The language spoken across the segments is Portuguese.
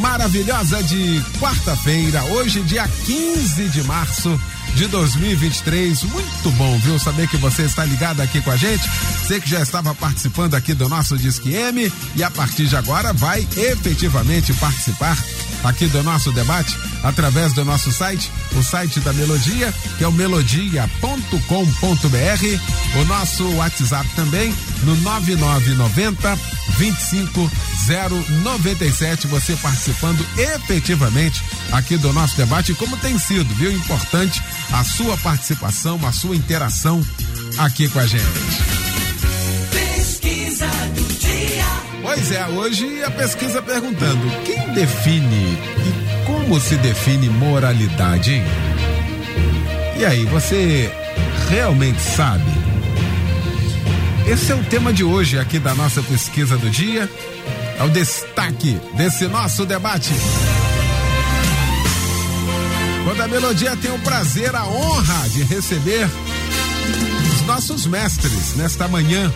maravilhosa de quarta-feira, hoje, dia 15 de março de 2023. Muito bom, viu? Saber que você está ligado aqui com a gente. Você que já estava participando aqui do nosso Disque M e a partir de agora vai efetivamente participar aqui do nosso debate através do nosso site, o site da Melodia, que é o melodia.com.br, o nosso WhatsApp também no 9990 25097, você participando efetivamente aqui do nosso debate, como tem sido, viu? Importante a sua participação, a sua interação aqui com a gente. Pesquisa do. Pois é, hoje a pesquisa perguntando quem define e como se define moralidade, hein? E aí, você realmente sabe? Esse é o tema de hoje aqui da nossa pesquisa do dia. É o destaque desse nosso debate. Quando a melodia tem o prazer, a honra de receber os nossos mestres nesta manhã.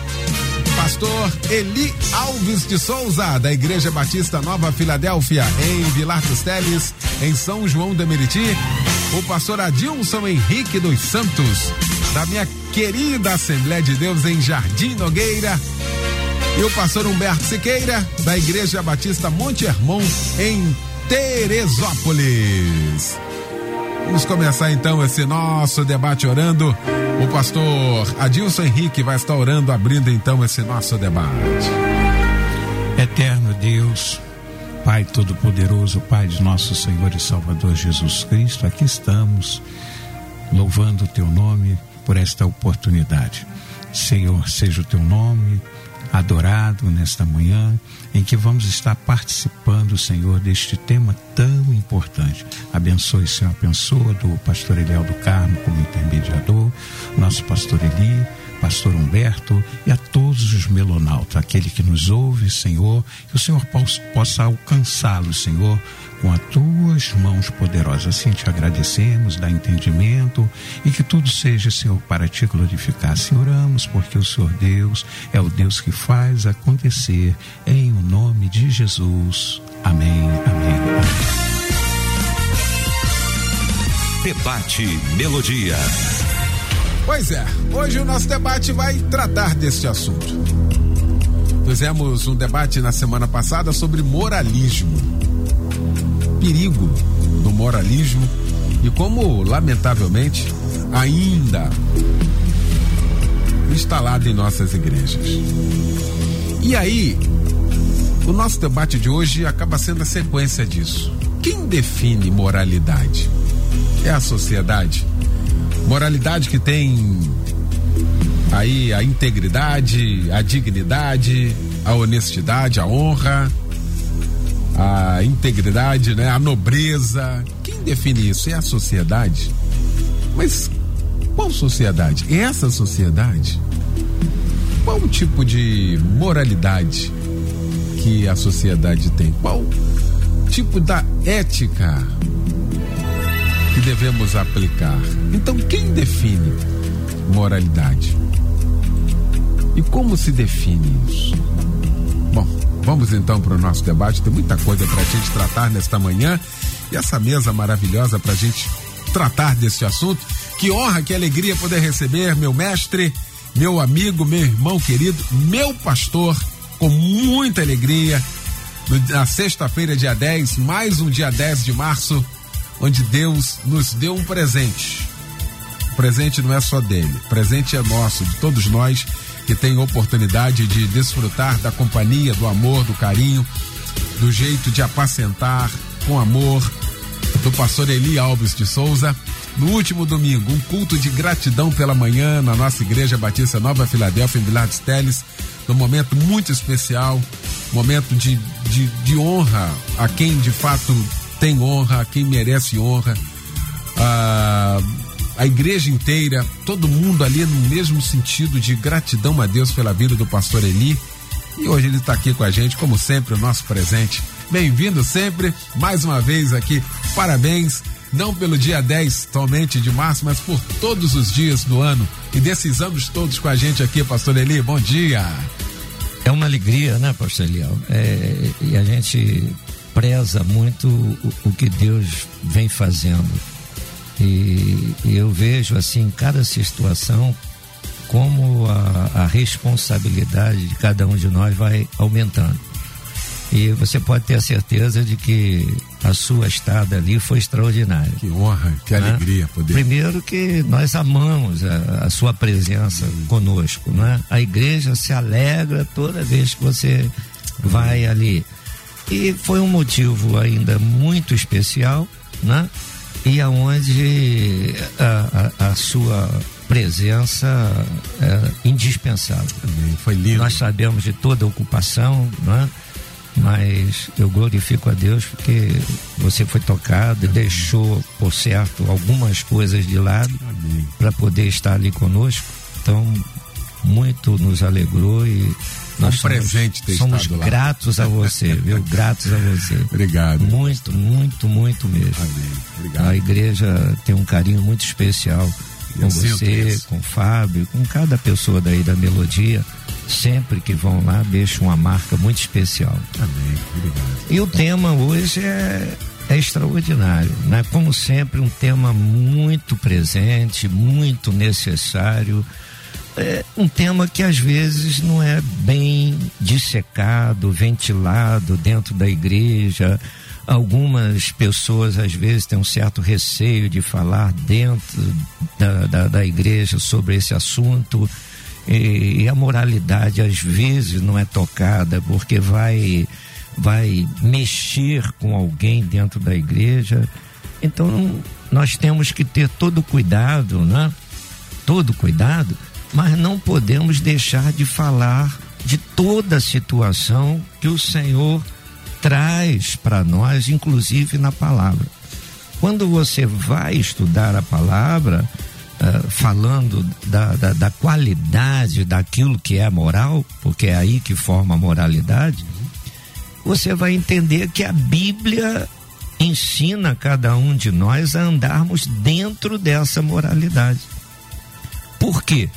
Pastor Eli Alves de Souza, da Igreja Batista Nova Filadélfia, em Vilar dos Teles, em São João de Meriti. O pastor Adilson Henrique dos Santos, da minha querida Assembleia de Deus em Jardim Nogueira. E o pastor Humberto Siqueira, da Igreja Batista Monte Hermon, em Teresópolis. Vamos começar então esse nosso debate orando. O pastor Adilson Henrique vai estar orando, abrindo então esse nosso debate. Eterno Deus, Pai Todo-Poderoso, Pai de nosso Senhor e Salvador Jesus Cristo, aqui estamos louvando o Teu nome por esta oportunidade. Senhor, seja o Teu nome adorado nesta manhã, em que vamos estar participando, Senhor, deste tema tão importante. Abençoe, Senhor, a pessoa do pastor Eliel do Carmo como intermediador, nosso pastor Eli, pastor Humberto e a todos os melonautas, aquele que nos ouve, Senhor, que o Senhor possa alcançá-lo, Senhor, com as tuas mãos poderosas. Assim te agradecemos, dá entendimento e que tudo seja, Senhor, para te glorificar. Senhor, oramos porque o Senhor Deus é o Deus que faz acontecer em o nome de Jesus. Amém. Amém. Debate Melodia. Pois é, hoje o nosso debate vai tratar deste assunto. Fizemos um debate na semana passada sobre moralismo. Perigo do moralismo e como, lamentavelmente, ainda instalado em nossas igrejas. E aí, o nosso debate de hoje acaba sendo a sequência disso. Quem define moralidade? É a sociedade? Moralidade que tem aí a integridade, a dignidade, a honestidade, a honra, a integridade, né? A nobreza. Quem define isso? É a sociedade? Mas qual sociedade? É essa sociedade? Qual tipo de moralidade que a sociedade tem? Qual tipo da ética que devemos aplicar? Então, quem define moralidade? E como se define isso? Vamos então para o nosso debate. Tem muita coisa para a gente tratar nesta manhã e essa mesa maravilhosa para a gente tratar desse assunto. Que honra, que alegria poder receber meu mestre, meu amigo, meu irmão querido, meu pastor, com muita alegria. Na sexta-feira, dia 10, mais um dia 10 de março, onde Deus nos deu um presente. O presente não é só dele, o presente é nosso, de todos nós que tem oportunidade de desfrutar da companhia, do amor, do carinho, do jeito de apacentar com amor do pastor Eli Alves de Souza. No último domingo, um culto de gratidão pela manhã na nossa igreja Batista Nova Filadélfia, em Vilar dos Teles, num momento muito especial, momento de de, de honra a quem de fato tem honra, a quem merece honra. A, a igreja inteira, todo mundo ali no mesmo sentido de gratidão a Deus pela vida do pastor Eli. E hoje ele está aqui com a gente, como sempre, o nosso presente. Bem-vindo sempre, mais uma vez aqui. Parabéns, não pelo dia 10 somente de março, mas por todos os dias do ano. E desses anos todos com a gente aqui, pastor Eli. Bom dia. É uma alegria, né, pastor Eliel? É, e a gente preza muito o, o que Deus vem fazendo. E, e, eu vejo assim, cada situação, como a, a responsabilidade de cada um de nós vai aumentando. E você pode ter a certeza de que a sua estada ali foi extraordinária. Que honra, que né? alegria poder. Primeiro que nós amamos a, a sua presença hum. conosco, né? A igreja se alegra toda vez que você vai ali. E foi um motivo ainda muito especial, né? E aonde a, a, a sua presença é indispensável. Foi lindo. Nós sabemos de toda a ocupação, né? mas eu glorifico a Deus porque você foi tocado e deixou por certo algumas coisas de lado para poder estar ali conosco. Então, muito nos alegrou e nós um somos, presente ter somos gratos a você, viu? gratos a você. Obrigado. Muito, muito, muito mesmo. Amém. Obrigado. A igreja tem um carinho muito especial com você, com o Fábio, com cada pessoa daí da melodia sempre que vão lá deixam uma marca muito especial. Amém. Obrigado. E o tema hoje é, é extraordinário, né? Como sempre, um tema muito presente, muito necessário. É um tema que às vezes não é bem dissecado, ventilado dentro da igreja. Algumas pessoas às vezes têm um certo receio de falar dentro da, da, da igreja sobre esse assunto e, e a moralidade às vezes não é tocada porque vai vai mexer com alguém dentro da igreja. Então nós temos que ter todo cuidado, né? Todo cuidado, mas não podemos deixar de falar de toda a situação que o Senhor traz para nós, inclusive na palavra. Quando você vai estudar a palavra, uh, falando da, da, da, qualidade daquilo que é moral, porque é aí que forma a moralidade, você vai entender que a Bíblia ensina cada um de nós a andarmos dentro dessa moralidade. Por quê?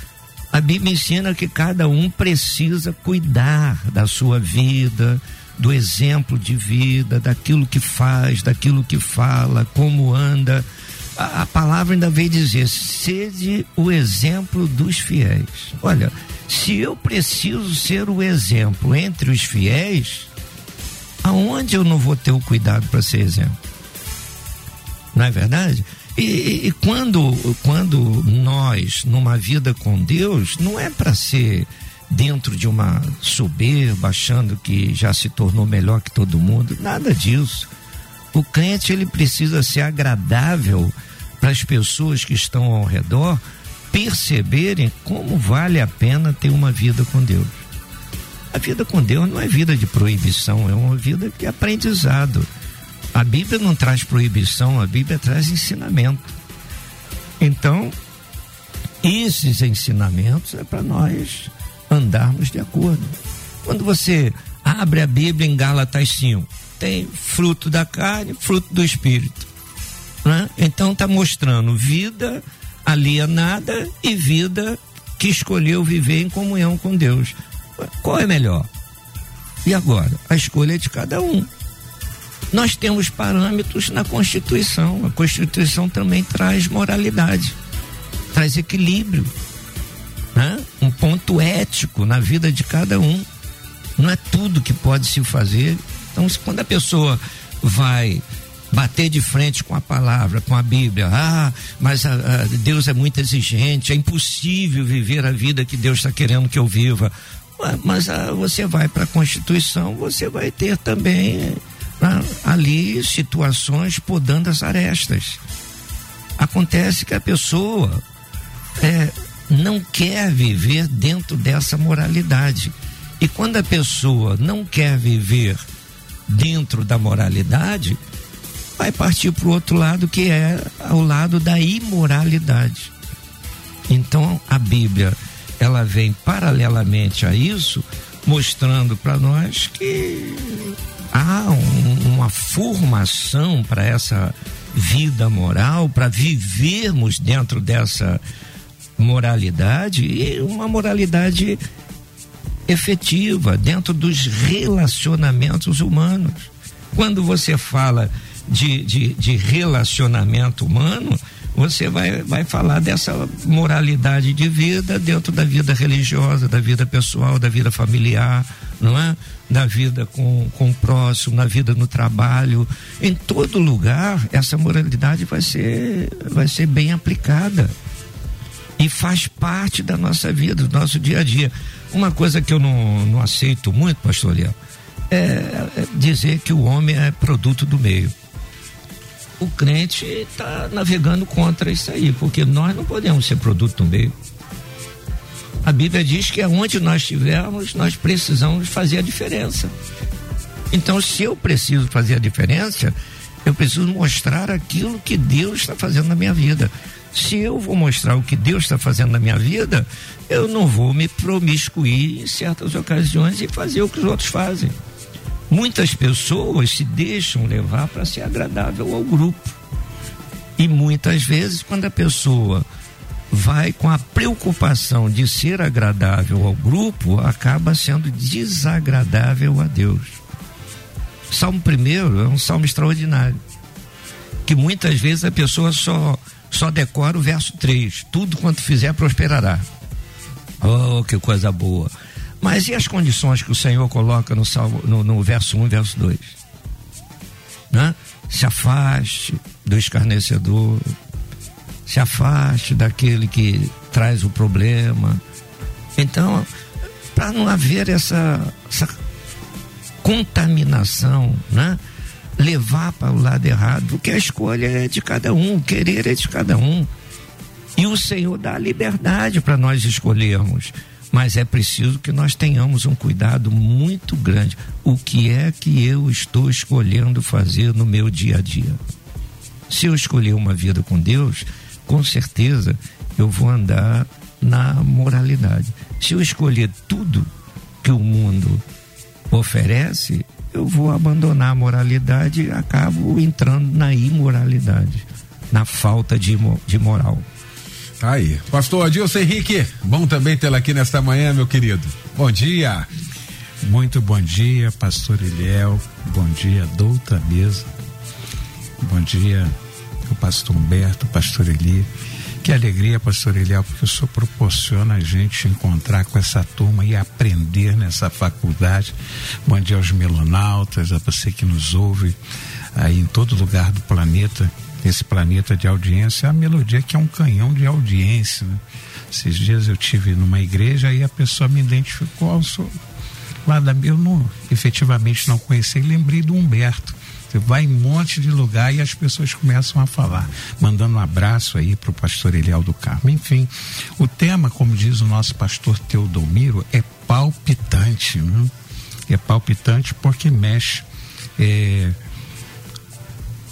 A Bíblia ensina que cada um precisa cuidar da sua vida, do exemplo de vida, daquilo que faz, daquilo que fala, como anda a, a palavra ainda veio dizer: sede o exemplo dos fiéis. Olha, se eu preciso ser o exemplo entre os fiéis, aonde eu não vou ter o cuidado para ser exemplo? Não é verdade? E, e, quando, quando nós, numa vida com Deus, não é para ser dentro de uma soberba, achando que já se tornou melhor que todo mundo, nada disso. O crente ele precisa ser agradável para as pessoas que estão ao redor perceberem como vale a pena ter uma vida com Deus. A vida com Deus não é vida de proibição, é uma vida de aprendizado. A Bíblia não traz proibição, a Bíblia traz ensinamento. Então, esses ensinamentos é para nós andarmos de acordo. Quando você abre a Bíblia em Gálatas 5, tem fruto da carne, fruto do espírito. Né? Então está mostrando vida alienada e vida que escolheu viver em comunhão com Deus. Qual é melhor? E agora? A escolha é de cada um. Nós temos parâmetros na Constituição. A Constituição também traz moralidade, traz equilíbrio, né? um ponto ético na vida de cada um. Não é tudo que pode se fazer então, quando a pessoa vai bater de frente com a palavra, com a Bíblia, ah, mas a, a Deus é muito exigente, é impossível viver a vida que Deus está querendo que eu viva. Mas a, você vai para a Constituição, você vai ter também ah, ali situações podando as arestas. Acontece que a pessoa é, não quer viver dentro dessa moralidade. E quando a pessoa não quer viver dentro da moralidade, vai partir para o outro lado, que é o lado da imoralidade. Então a Bíblia ela vem paralelamente a isso, mostrando para nós que há um, uma formação para essa vida moral, para vivermos dentro dessa moralidade e uma moralidade efetiva dentro dos relacionamentos humanos. Quando você fala de, de, de relacionamento humano, você vai, vai falar dessa moralidade de vida dentro da vida religiosa, da vida pessoal, da vida familiar, não é? Da vida com, com o próximo, na vida no trabalho. Em todo lugar, essa moralidade vai ser, vai ser bem aplicada. E faz parte da nossa vida, do nosso dia a dia. Uma coisa que eu não, não aceito muito, pastor Leão, é, é dizer que o homem é produto do meio o crente está navegando contra isso aí, porque nós não podemos ser produto do meio. A Bíblia diz que aonde nós estivermos, nós precisamos fazer a diferença. Então, se eu preciso fazer a diferença, eu preciso mostrar aquilo que Deus está fazendo na minha vida. Se eu vou mostrar o que Deus está fazendo na minha vida, eu não vou me promiscuir em certas ocasiões e fazer o que os outros fazem. Muitas pessoas se deixam levar para ser agradável ao grupo. E muitas vezes, quando a pessoa vai com a preocupação de ser agradável ao grupo, acaba sendo desagradável a Deus. Salmo primeiro é um salmo extraordinário. Que muitas vezes a pessoa só, só decora o verso 3. Tudo quanto fizer prosperará. Oh, que coisa boa. Mas e as condições que o Senhor coloca no, salmo, no, no verso 1 e verso 2? Né? Se afaste do escarnecedor, se afaste daquele que traz o problema. Então, para não haver essa, essa contaminação, né? levar para o lado errado, porque a escolha é de cada um, o querer é de cada um. E o Senhor dá liberdade para nós escolhermos mas é preciso que nós tenhamos um cuidado muito grande. O que é que eu estou escolhendo fazer no meu dia a dia? Se eu escolher uma vida com Deus, com certeza eu vou andar na moralidade. Se eu escolher tudo que o mundo oferece, eu vou abandonar a moralidade e acabo entrando na imoralidade, na falta de, de moral. Tá aí. Pastor Adilson Henrique, bom também tê-lo aqui nesta manhã, meu querido. Bom dia. Muito bom dia, pastor Eliel. Bom dia, doutora mesa. Bom dia, o pastor Humberto, pastor Eli. Que alegria, pastor Eliel, porque o senhor proporciona a gente encontrar com essa turma e aprender nessa faculdade. Bom dia aos melonautas, a você que nos ouve aí em todo lugar do planeta esse planeta de audiência, a melodia que é um canhão de audiência. Né? Esses dias eu tive numa igreja e a pessoa me identificou, eu sou lá da eu não, efetivamente não conheci, lembrei do Humberto. Você vai em um monte de lugar e as pessoas começam a falar, mandando um abraço aí para o pastor Eliel do Carmo. Enfim, o tema, como diz o nosso pastor Teodomiro, é palpitante. Né? É palpitante porque mexe é,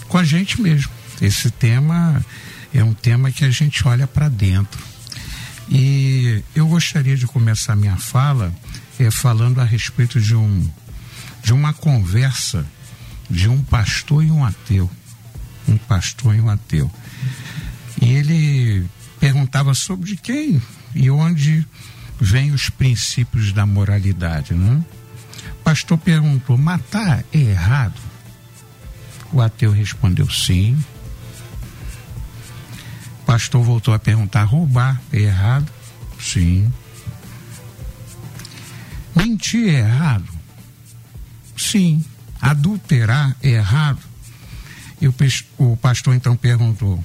com a gente mesmo esse tema é um tema que a gente olha para dentro. E eu gostaria de começar minha fala é, falando a respeito de um de uma conversa de um pastor e um ateu. Um pastor e um ateu. E ele perguntava sobre quem e onde vêm os princípios da moralidade, né? O pastor perguntou: matar é errado? O ateu respondeu: sim pastor voltou a perguntar: roubar é errado? Sim. Mentir é errado? Sim. Adulterar é errado? E o, o pastor então perguntou: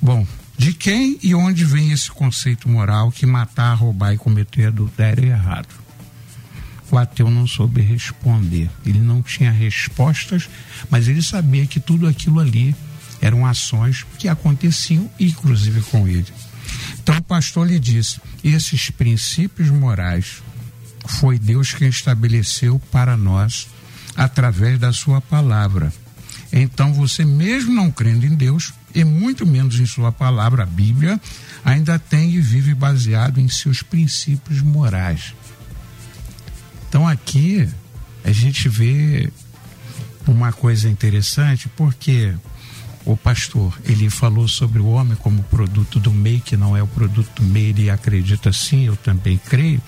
Bom, de quem e onde vem esse conceito moral que matar, roubar e cometer adultério é errado? O ateu não soube responder. Ele não tinha respostas, mas ele sabia que tudo aquilo ali eram ações que aconteciam, inclusive com ele. Então o pastor lhe disse: esses princípios morais foi Deus quem estabeleceu para nós através da sua palavra. Então você, mesmo não crendo em Deus, e muito menos em sua palavra, a Bíblia, ainda tem e vive baseado em seus princípios morais. Então aqui a gente vê uma coisa interessante, porque o pastor, ele falou sobre o homem como produto do meio, que não é o produto do meio, ele acredita sim, eu também creio.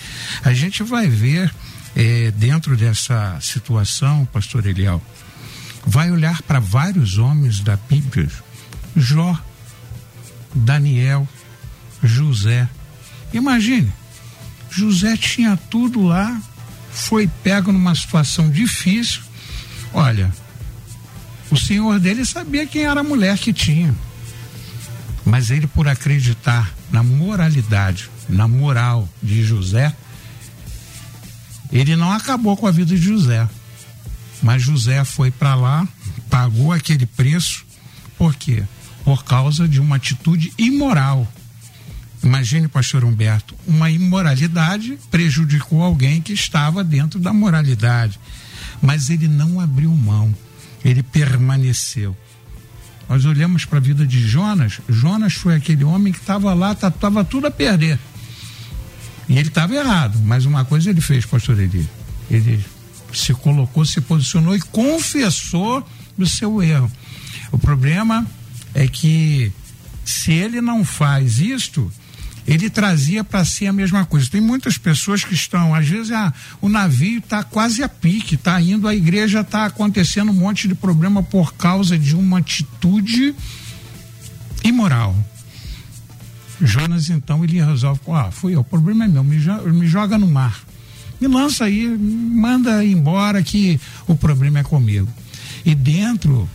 A gente vai ver é, dentro dessa situação, pastor Eliel, vai olhar para vários homens da Bíblia, Jó, Daniel, José. Imagine, José tinha tudo lá, foi pego numa situação difícil. Olha, o senhor dele sabia quem era a mulher que tinha. Mas ele, por acreditar na moralidade, na moral de José, ele não acabou com a vida de José. Mas José foi para lá, pagou aquele preço, por quê? Por causa de uma atitude imoral. Imagine, pastor Humberto, uma imoralidade prejudicou alguém que estava dentro da moralidade. Mas ele não abriu mão ele permaneceu. Nós olhamos para a vida de Jonas, Jonas foi aquele homem que estava lá, estava tudo a perder. E ele estava errado, mas uma coisa ele fez, pastor Eli. Ele se colocou, se posicionou e confessou do seu erro. O problema é que se ele não faz isto, ele trazia para si a mesma coisa. Tem muitas pessoas que estão, às vezes ah, o navio está quase a pique, está indo, a igreja está acontecendo um monte de problema por causa de uma atitude imoral. Jonas então ele resolve, ah, fui eu, o problema é meu, me, me joga no mar. Me lança aí, manda embora que o problema é comigo. E dentro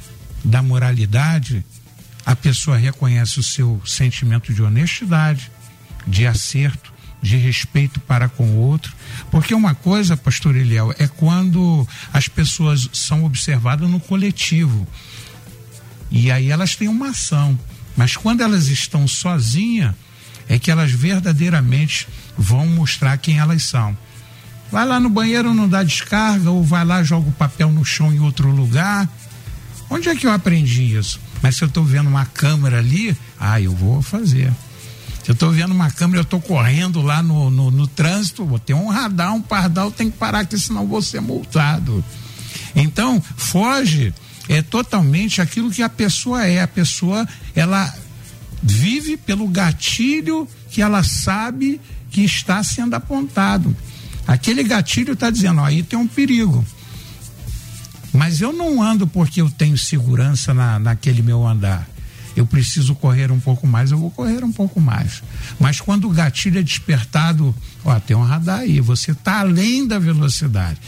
da moralidade, a pessoa reconhece o seu sentimento de honestidade, de acerto, de respeito para com o outro. Porque uma coisa, pastor Eliel, é quando as pessoas são observadas no coletivo. E aí elas têm uma ação. Mas quando elas estão sozinhas, é que elas verdadeiramente vão mostrar quem elas são. Vai lá no banheiro, não dá descarga, ou vai lá, joga o papel no chão em outro lugar. Onde é que eu aprendi isso? Mas se eu estou vendo uma câmera ali, ah, eu vou fazer. Se eu estou vendo uma câmera, eu estou correndo lá no, no, no, trânsito, vou ter um radar, um pardal, tem que parar, que senão vou ser multado. Então, foge é totalmente aquilo que a pessoa é. A pessoa, ela vive pelo gatilho que ela sabe que está sendo apontado. Aquele gatilho está dizendo, ó, aí tem um perigo. Mas eu não ando porque eu tenho segurança na, naquele meu andar eu preciso correr um pouco mais, eu vou correr um pouco mais. Mas quando o gatilho é despertado, ó, tem um radar aí, você está além da velocidade.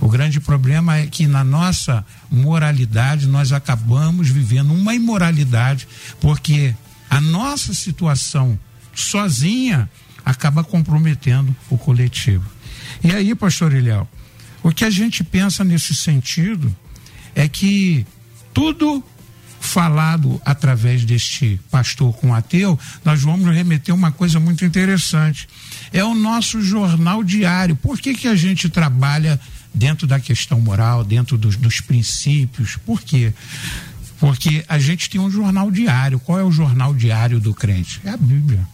O grande problema é que na nossa moralidade nós acabamos vivendo uma imoralidade, porque a nossa situação sozinha acaba comprometendo o coletivo. E aí, pastor Ilhéu, o que a gente pensa nesse sentido é que tudo falado através deste pastor com ateu, nós vamos remeter uma coisa muito interessante. É o nosso jornal diário. Por que, que a gente trabalha dentro da questão moral, dentro dos, dos princípios? Por quê? Porque a gente tem um jornal diário. Qual é o jornal diário do crente? É a Bíblia.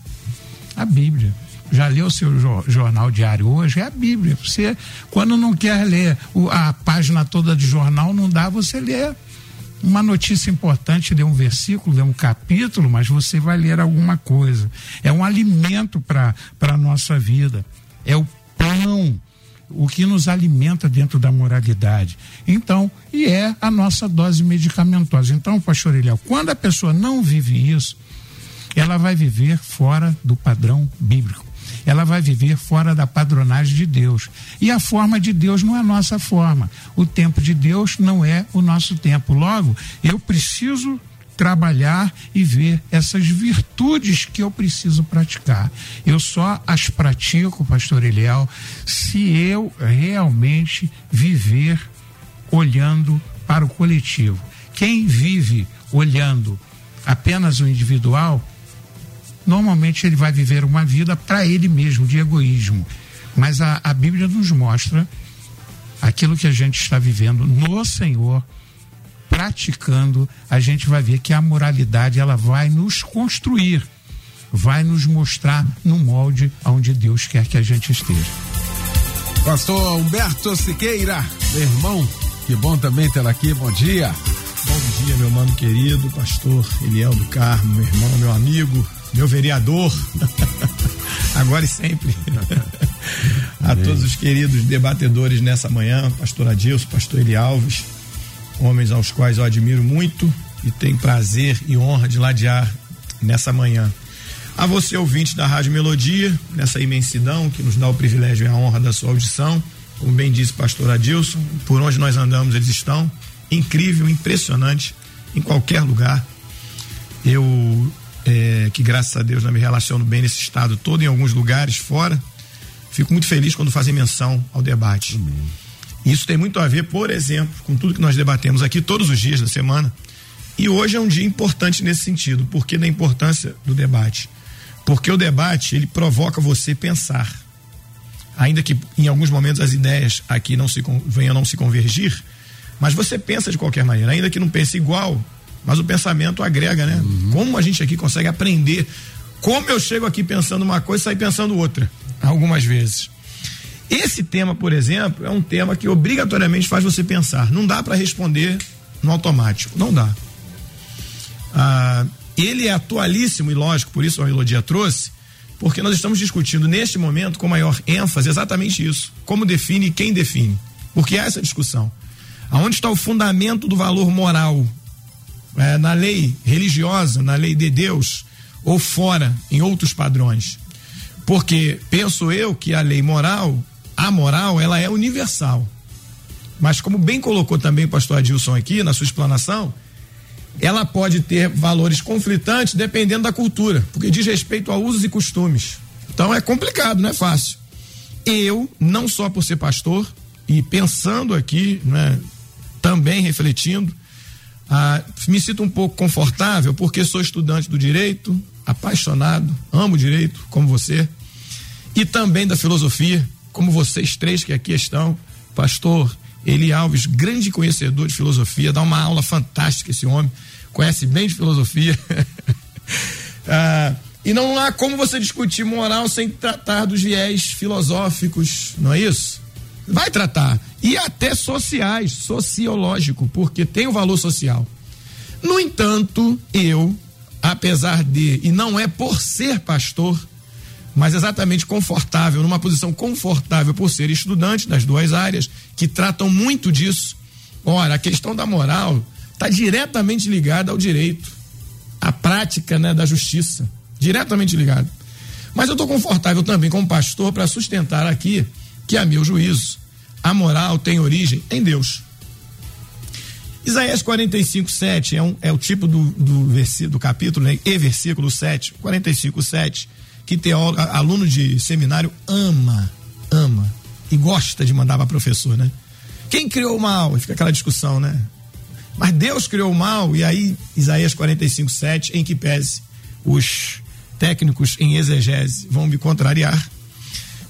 A Bíblia já leu o seu jornal diário hoje? É a Bíblia. Você, quando não quer ler a página toda de jornal, não dá, você lê uma notícia importante, lê um versículo, lê um capítulo, mas você vai ler alguma coisa. É um alimento para a nossa vida. É o pão, o que nos alimenta dentro da moralidade. Então, e é a nossa dose medicamentosa. Então, pastor Eliel, quando a pessoa não vive isso, ela vai viver fora do padrão bíblico ela vai viver fora da padronagem de Deus. E a forma de Deus não é a nossa forma. O tempo de Deus não é o nosso tempo. Logo, eu preciso trabalhar e ver essas virtudes que eu preciso praticar. Eu só as pratico, pastor Eliel, se eu realmente viver olhando para o coletivo. Quem vive olhando apenas o individual normalmente ele vai viver uma vida para ele mesmo, de egoísmo. Mas a, a Bíblia nos mostra aquilo que a gente está vivendo no Senhor, praticando, a gente vai ver que a moralidade ela vai nos construir, vai nos mostrar no molde onde Deus quer que a gente esteja. Pastor Humberto Siqueira, meu irmão, que bom também tê-lo aqui, bom dia. Bom dia, meu mano querido, pastor Eliel do Carmo, meu irmão, meu amigo, meu vereador, agora e sempre. a todos os queridos debatedores nessa manhã, pastor Adilson, pastor Eli Alves, homens aos quais eu admiro muito e tenho prazer e honra de ladear nessa manhã. A você, ouvinte da Rádio Melodia, nessa imensidão que nos dá o privilégio e a honra da sua audição, como bem disse pastor Adilson, por onde nós andamos eles estão, incrível, impressionante, em qualquer lugar. Eu, é, que graças a Deus, não me relaciono bem nesse estado todo, em alguns lugares fora, fico muito feliz quando fazem menção ao debate. Amém. Isso tem muito a ver, por exemplo, com tudo que nós debatemos aqui todos os dias da semana. E hoje é um dia importante nesse sentido. Por que da importância do debate? Porque o debate, ele provoca você pensar. Ainda que em alguns momentos as ideias aqui não se venham não se convergir, mas você pensa de qualquer maneira, ainda que não pense igual, mas o pensamento agrega, né? Uhum. Como a gente aqui consegue aprender? Como eu chego aqui pensando uma coisa e saio pensando outra, algumas vezes. Esse tema, por exemplo, é um tema que obrigatoriamente faz você pensar. Não dá para responder no automático, não dá. Ah, ele é atualíssimo e lógico, por isso a melodia trouxe, porque nós estamos discutindo neste momento com maior ênfase exatamente isso. Como define e quem define. Porque há essa discussão. Aonde está o fundamento do valor moral? É, na lei religiosa, na lei de Deus, ou fora, em outros padrões? Porque penso eu que a lei moral, a moral, ela é universal. Mas como bem colocou também o pastor Adilson aqui na sua explanação, ela pode ter valores conflitantes dependendo da cultura, porque diz respeito a usos e costumes. Então é complicado, não é fácil. Eu, não só por ser pastor, e pensando aqui, né, também refletindo. Ah, me sinto um pouco confortável porque sou estudante do direito, apaixonado, amo direito, como você, e também da filosofia, como vocês três que aqui estão, pastor Eli Alves, grande conhecedor de filosofia, dá uma aula fantástica esse homem, conhece bem de filosofia. ah, e não há como você discutir moral sem tratar dos viés filosóficos, não é isso? Vai tratar. E até sociais, sociológico, porque tem o valor social. No entanto, eu, apesar de, e não é por ser pastor, mas exatamente confortável, numa posição confortável por ser estudante das duas áreas, que tratam muito disso. Ora, a questão da moral está diretamente ligada ao direito, à prática né, da justiça, diretamente ligada. Mas eu estou confortável também como pastor para sustentar aqui que, a meu juízo, a moral tem origem em Deus. Isaías 45, 7 é, um, é o tipo do, do, versículo, do capítulo, né? E versículo 7, 45, 7, que teólogo, aluno de seminário ama, ama e gosta de mandar para professor, né? Quem criou o mal? Fica aquela discussão, né? Mas Deus criou o mal, e aí, Isaías 45, 7, em que pese os técnicos em exegese vão me contrariar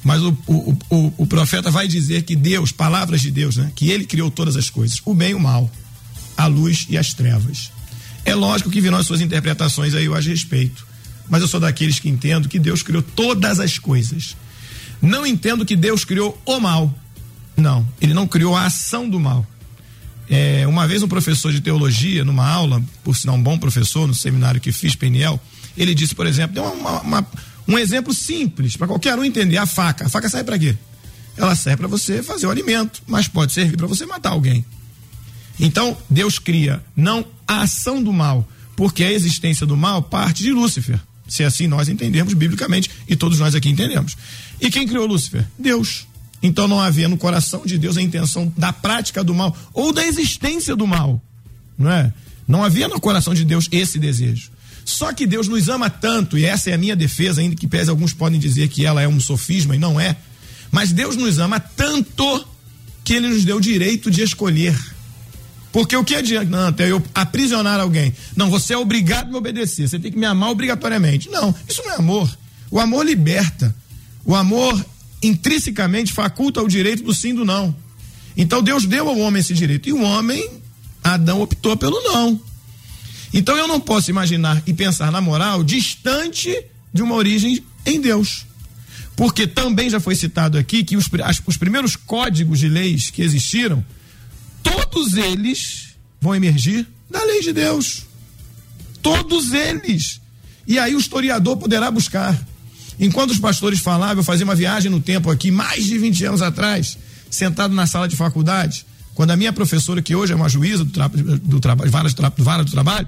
mas o, o, o, o, profeta vai dizer que Deus, palavras de Deus, né? Que ele criou todas as coisas, o bem e o mal, a luz e as trevas. É lógico que virão as suas interpretações aí eu as respeito. Mas eu sou daqueles que entendo que Deus criou todas as coisas. Não entendo que Deus criou o mal. Não, ele não criou a ação do mal. É, uma vez um professor de teologia, numa aula, por sinal um bom professor, no seminário que fiz, Peniel, ele disse, por exemplo, deu uma, uma, um exemplo simples para qualquer um entender: a faca. A faca serve para quê? Ela serve para você fazer o alimento, mas pode servir para você matar alguém. Então, Deus cria não a ação do mal, porque a existência do mal parte de Lúcifer. Se assim nós entendemos biblicamente, e todos nós aqui entendemos. E quem criou Lúcifer? Deus. Então não havia no coração de Deus a intenção da prática do mal ou da existência do mal, não é? Não havia no coração de Deus esse desejo. Só que Deus nos ama tanto, e essa é a minha defesa, ainda que pese alguns podem dizer que ela é um sofisma, e não é. Mas Deus nos ama tanto que ele nos deu o direito de escolher. Porque o que adianta eu aprisionar alguém? Não, você é obrigado a me obedecer, você tem que me amar obrigatoriamente. Não, isso não é amor. O amor liberta. O amor intrinsecamente faculta o direito do sim do não. Então Deus deu ao homem esse direito. E o homem, Adão, optou pelo não. Então eu não posso imaginar e pensar na moral distante de uma origem em Deus. Porque também já foi citado aqui que os, as, os primeiros códigos de leis que existiram, todos eles vão emergir da lei de Deus. Todos eles. E aí o historiador poderá buscar. Enquanto os pastores falavam, eu fazia uma viagem no tempo aqui, mais de 20 anos atrás, sentado na sala de faculdade, quando a minha professora, que hoje é uma juíza do, tra do trabalho, vara, tra vara do trabalho,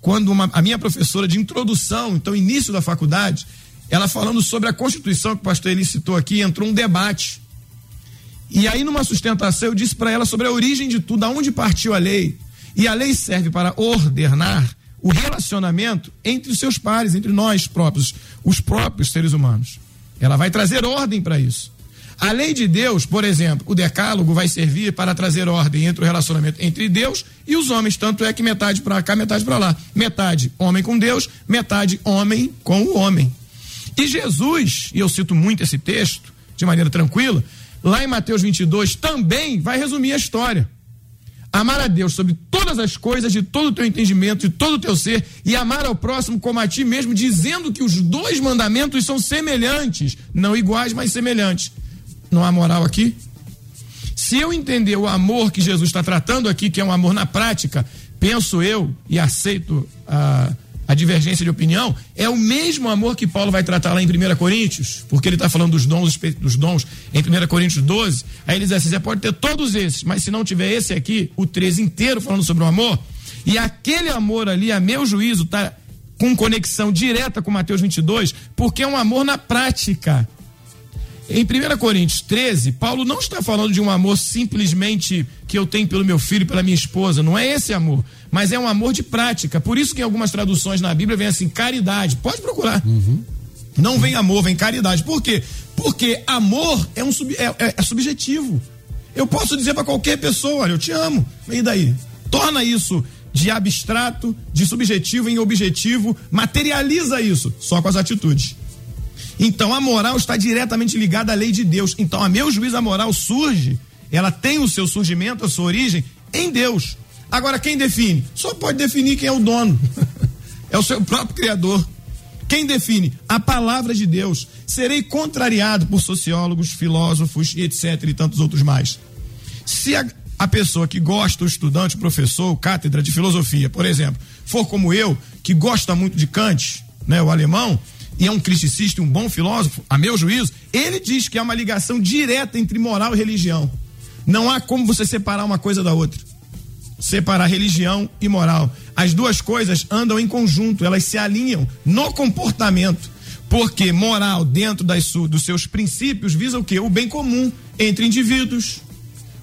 quando uma, a minha professora de introdução, então início da faculdade, ela falando sobre a Constituição que o pastor Eli citou aqui, entrou um debate. E aí, numa sustentação, eu disse para ela sobre a origem de tudo, aonde partiu a lei. E a lei serve para ordenar o relacionamento entre os seus pares, entre nós próprios, os próprios seres humanos. Ela vai trazer ordem para isso. A lei de Deus, por exemplo, o decálogo vai servir para trazer ordem entre o relacionamento entre Deus e os homens, tanto é que metade para cá, metade para lá. Metade homem com Deus, metade homem com o homem. E Jesus, e eu cito muito esse texto de maneira tranquila, lá em Mateus 22 também vai resumir a história. Amar a Deus sobre todas as coisas, de todo o teu entendimento, de todo o teu ser, e amar ao próximo como a ti mesmo, dizendo que os dois mandamentos são semelhantes, não iguais, mas semelhantes. Não há moral aqui? Se eu entender o amor que Jesus está tratando aqui, que é um amor na prática, penso eu e aceito a. A divergência de opinião, é o mesmo amor que Paulo vai tratar lá em 1 Coríntios, porque ele está falando dos dons, dos dons em 1 Coríntios 12. Aí ele diz assim: você pode ter todos esses, mas se não tiver esse aqui, o 13 inteiro falando sobre o amor, e aquele amor ali, a meu juízo, está com conexão direta com Mateus 22, porque é um amor na prática. Em 1 Coríntios 13, Paulo não está falando de um amor simplesmente que eu tenho pelo meu filho e pela minha esposa, não é esse amor, mas é um amor de prática. Por isso que em algumas traduções na Bíblia vem assim, caridade. Pode procurar. Uhum. Não vem amor, vem caridade. Por quê? Porque amor é, um sub, é, é, é subjetivo. Eu posso dizer para qualquer pessoa, olha, eu te amo. E daí? Torna isso de abstrato, de subjetivo em objetivo, materializa isso só com as atitudes. Então a moral está diretamente ligada à lei de Deus. Então, a meu juízo, a moral surge, ela tem o seu surgimento, a sua origem em Deus. Agora, quem define? Só pode definir quem é o dono. é o seu próprio Criador. Quem define? A palavra de Deus. Serei contrariado por sociólogos, filósofos etc. e tantos outros mais. Se a, a pessoa que gosta, o estudante, o professor, o cátedra de filosofia, por exemplo, for como eu, que gosta muito de Kant, né, o alemão, e é um criticista, um bom filósofo, a meu juízo, ele diz que há uma ligação direta entre moral e religião. Não há como você separar uma coisa da outra. Separar religião e moral. As duas coisas andam em conjunto, elas se alinham no comportamento. Porque moral, dentro das, dos seus princípios, visa o quê? O bem comum entre indivíduos.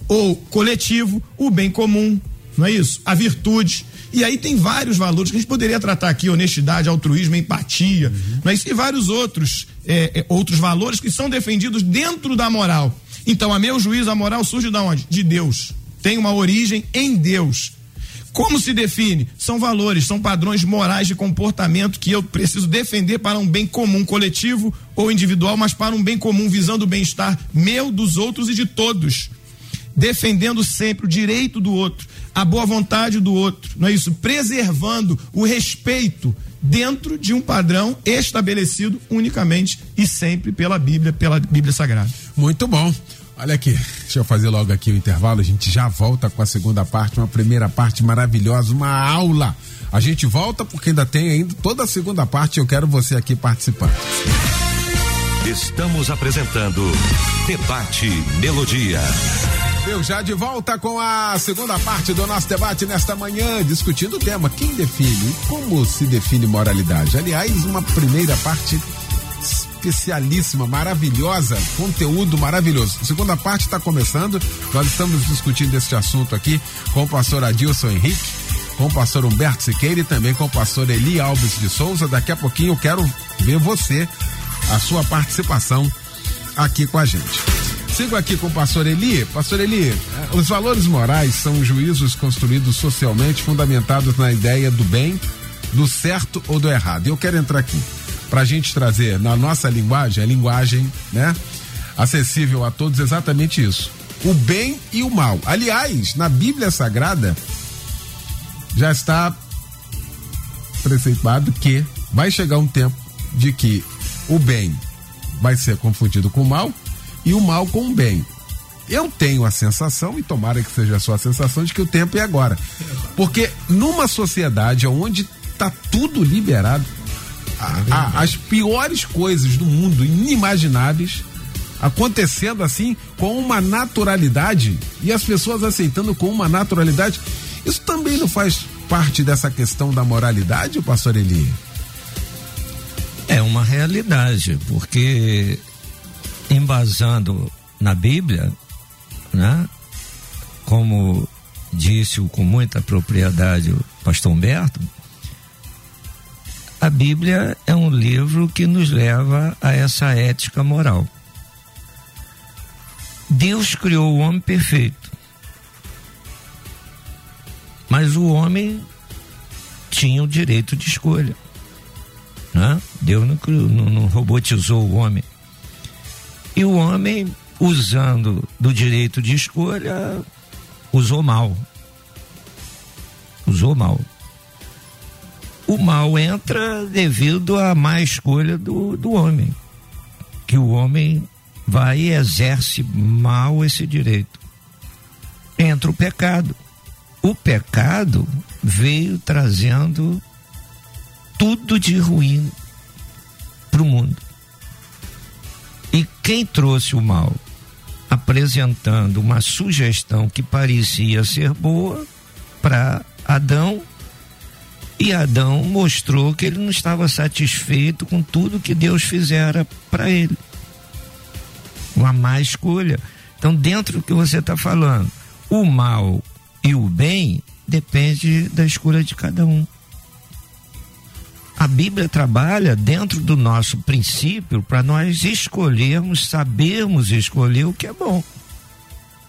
Ou coletivo, o bem comum. Não é isso? A virtude. E aí tem vários valores que a gente poderia tratar aqui: honestidade, altruísmo, empatia, uhum. mas e vários outros, é, é, outros valores que são defendidos dentro da moral. Então, a meu juízo, a moral surge de onde? De Deus. Tem uma origem em Deus. Como se define? São valores, são padrões morais de comportamento que eu preciso defender para um bem comum coletivo ou individual, mas para um bem comum visando o bem-estar meu, dos outros e de todos. Defendendo sempre o direito do outro, a boa vontade do outro, não é isso? Preservando o respeito dentro de um padrão estabelecido unicamente e sempre pela Bíblia, pela Bíblia Sagrada. Muito bom. Olha aqui, deixa eu fazer logo aqui o intervalo, a gente já volta com a segunda parte, uma primeira parte maravilhosa, uma aula. A gente volta porque ainda tem ainda toda a segunda parte, eu quero você aqui participando. Estamos apresentando Debate Melodia. Eu já de volta com a segunda parte do nosso debate nesta manhã, discutindo o tema quem define e como se define moralidade. Aliás, uma primeira parte especialíssima, maravilhosa, conteúdo maravilhoso. A segunda parte está começando. Nós estamos discutindo este assunto aqui com o pastor Adilson Henrique, com o pastor Humberto Siqueira e também com o pastor Eli Alves de Souza. Daqui a pouquinho eu quero ver você, a sua participação aqui com a gente. Sigo aqui com o pastor Eli. Pastor Eli, os valores morais são juízos construídos socialmente, fundamentados na ideia do bem, do certo ou do errado. Eu quero entrar aqui para a gente trazer na nossa linguagem, a linguagem, né, acessível a todos, exatamente isso. o bem e o mal. Aliás, na Bíblia Sagrada já está preceituado que vai chegar um tempo de que o bem vai ser confundido com o mal e o mal com o bem. Eu tenho a sensação, e tomara que seja a sua sensação, de que o tempo é agora. Porque numa sociedade onde está tudo liberado, a, a, as piores coisas do mundo, inimagináveis, acontecendo assim com uma naturalidade e as pessoas aceitando com uma naturalidade. Isso também não faz parte dessa questão da moralidade, pastor Eli? É uma realidade, porque embasando na Bíblia, né? Como disse com muita propriedade o pastor Humberto, a Bíblia é um livro que nos leva a essa ética moral. Deus criou o homem perfeito. Mas o homem tinha o direito de escolha. Né? Deus não, não, não robotizou o homem. E o homem, usando do direito de escolha, usou mal. Usou mal o mal entra devido à má escolha do, do homem. Que o homem vai e exerce mal esse direito. Entra o pecado. O pecado veio trazendo tudo de ruim para o mundo. E quem trouxe o mal? Apresentando uma sugestão que parecia ser boa para Adão e Adão mostrou que ele não estava satisfeito com tudo que Deus fizera para ele. Uma má escolha. Então, dentro do que você está falando, o mal e o bem depende da escolha de cada um. A Bíblia trabalha dentro do nosso princípio para nós escolhermos, sabermos escolher o que é bom.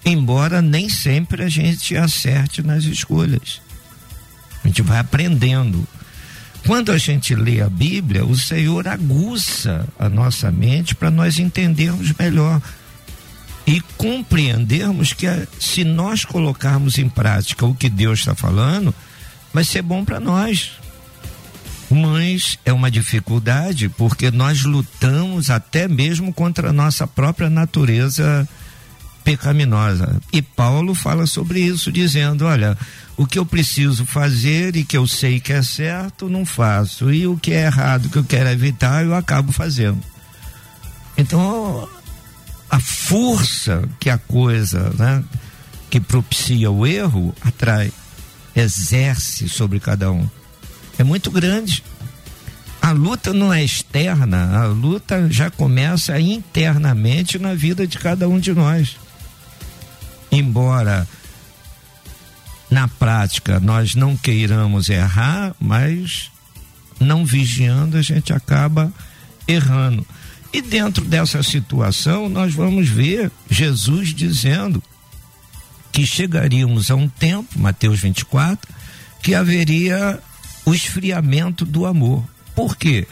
Embora nem sempre a gente acerte nas escolhas. A gente vai aprendendo. Quando a gente lê a Bíblia, o Senhor aguça a nossa mente para nós entendermos melhor e compreendermos que se nós colocarmos em prática o que Deus está falando, vai ser bom para nós. Mas é uma dificuldade porque nós lutamos até mesmo contra a nossa própria natureza pecaminosa. E Paulo fala sobre isso, dizendo: olha, o que eu preciso fazer e que eu sei que é certo, não faço. E o que é errado, que eu quero evitar, eu acabo fazendo. Então, a força que a coisa, né, que propicia o erro, atrai, exerce sobre cada um. É muito grande. A luta não é externa, a luta já começa internamente na vida de cada um de nós. Embora na prática nós não queiramos errar, mas não vigiando a gente acaba errando. E dentro dessa situação nós vamos ver Jesus dizendo que chegaríamos a um tempo, Mateus 24, que haveria o esfriamento do amor. Por quê?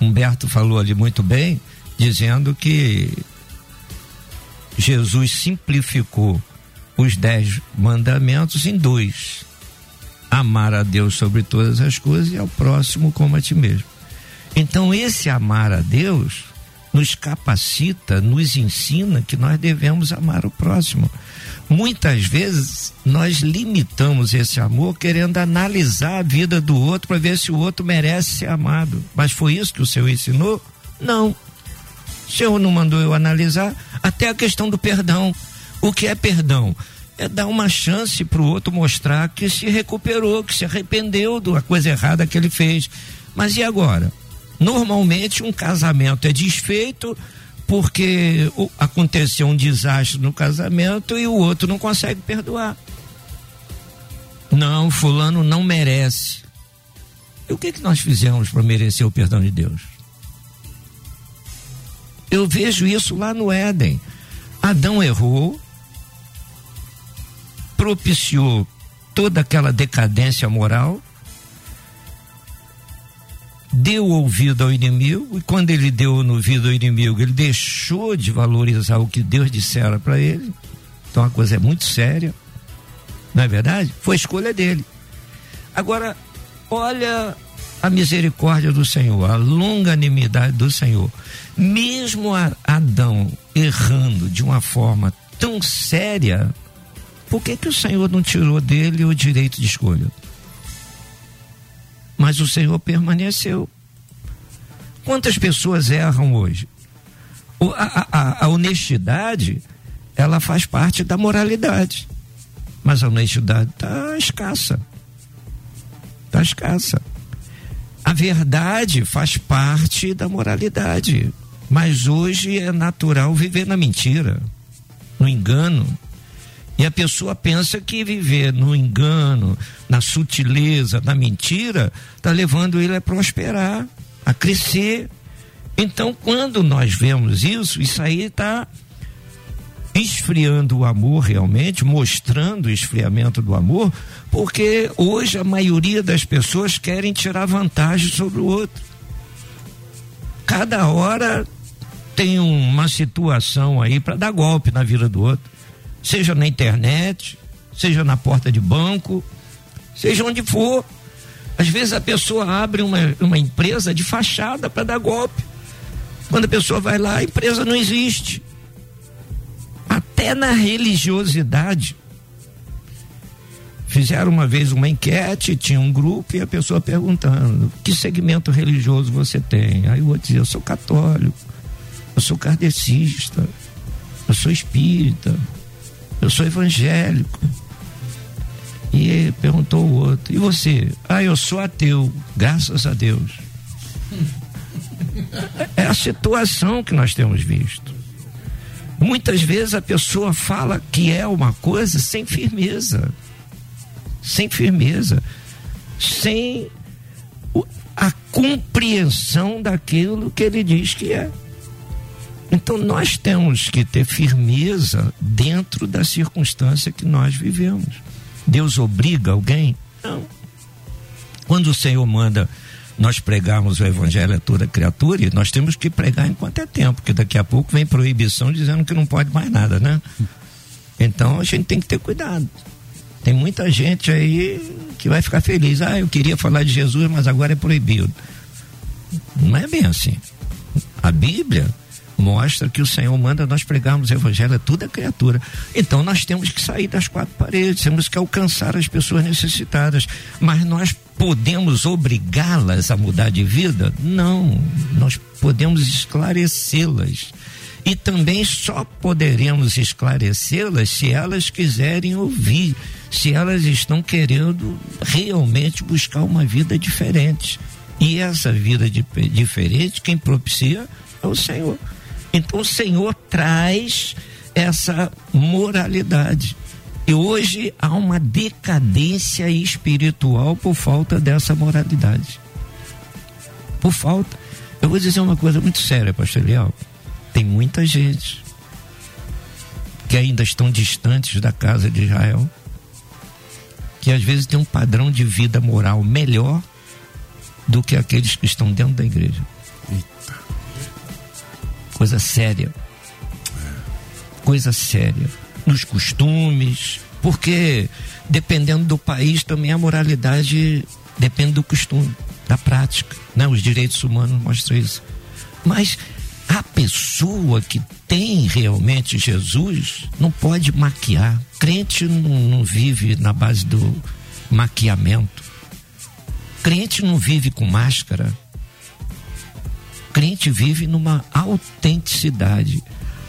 Humberto falou ali muito bem, dizendo que Jesus simplificou os dez mandamentos em dois: amar a Deus sobre todas as coisas e ao próximo como a ti mesmo. Então, esse amar a Deus nos capacita, nos ensina que nós devemos amar o próximo. Muitas vezes nós limitamos esse amor querendo analisar a vida do outro para ver se o outro merece ser amado. Mas foi isso que o Senhor ensinou? Não. O Senhor não mandou eu analisar até a questão do perdão. O que é perdão? É dar uma chance para o outro mostrar que se recuperou, que se arrependeu da coisa errada que ele fez. Mas e agora? Normalmente um casamento é desfeito porque aconteceu um desastre no casamento e o outro não consegue perdoar. Não, fulano não merece. E o que que nós fizemos para merecer o perdão de Deus? Eu vejo isso lá no Éden. Adão errou, propiciou toda aquela decadência moral. Deu ouvido ao inimigo, e quando ele deu ouvido ao inimigo, ele deixou de valorizar o que Deus dissera para ele. Então a coisa é muito séria. Não é verdade? Foi escolha dele. Agora, olha a misericórdia do Senhor, a longanimidade do Senhor. Mesmo Adão errando de uma forma tão séria, por que, que o Senhor não tirou dele o direito de escolha? Mas o Senhor permaneceu. Quantas pessoas erram hoje? A, a, a honestidade, ela faz parte da moralidade. Mas a honestidade está escassa. Está escassa. A verdade faz parte da moralidade. Mas hoje é natural viver na mentira, no engano. E a pessoa pensa que viver no engano, na sutileza, na mentira, está levando ele a prosperar, a crescer. Então, quando nós vemos isso, isso aí está esfriando o amor realmente, mostrando o esfriamento do amor, porque hoje a maioria das pessoas querem tirar vantagem sobre o outro. Cada hora tem uma situação aí para dar golpe na vida do outro, seja na internet, seja na porta de banco, seja onde for. Às vezes a pessoa abre uma, uma empresa de fachada para dar golpe. Quando a pessoa vai lá, a empresa não existe até na religiosidade. Fizeram uma vez uma enquete, tinha um grupo e a pessoa perguntando: que segmento religioso você tem? Aí o outro dizia: eu sou católico, eu sou kardecista, eu sou espírita, eu sou evangélico. E perguntou o outro: e você? Ah, eu sou ateu, graças a Deus. É a situação que nós temos visto. Muitas vezes a pessoa fala que é uma coisa sem firmeza. Sem firmeza. Sem a compreensão daquilo que ele diz que é. Então nós temos que ter firmeza dentro da circunstância que nós vivemos. Deus obriga alguém? Não. Quando o Senhor manda nós pregarmos o evangelho a toda criatura e nós temos que pregar enquanto é tempo, porque daqui a pouco vem proibição dizendo que não pode mais nada, né? Então a gente tem que ter cuidado. Tem muita gente aí que vai ficar feliz. Ah, eu queria falar de Jesus, mas agora é proibido. Não é bem assim. A Bíblia mostra que o Senhor manda nós pregarmos o evangelho a toda criatura. Então nós temos que sair das quatro paredes, temos que alcançar as pessoas necessitadas. Mas nós podemos obrigá-las a mudar de vida? Não. Nós podemos esclarecê-las. E também só poderemos esclarecê-las se elas quiserem ouvir, se elas estão querendo realmente buscar uma vida diferente. E essa vida de, diferente, quem propicia é o Senhor. Então o Senhor traz essa moralidade. E hoje há uma decadência espiritual por falta dessa moralidade. Por falta. Eu vou dizer uma coisa muito séria, pastor Leal. Tem muita gente que ainda estão distantes da casa de Israel, que às vezes tem um padrão de vida moral melhor do que aqueles que estão dentro da igreja. Coisa séria. Coisa séria. Nos costumes, porque dependendo do país também a moralidade depende do costume, da prática, né? Os direitos humanos mostram isso. Mas a pessoa que tem realmente Jesus não pode maquiar. Crente não, não vive na base do maquiamento. Crente não vive com máscara crente vive numa autenticidade.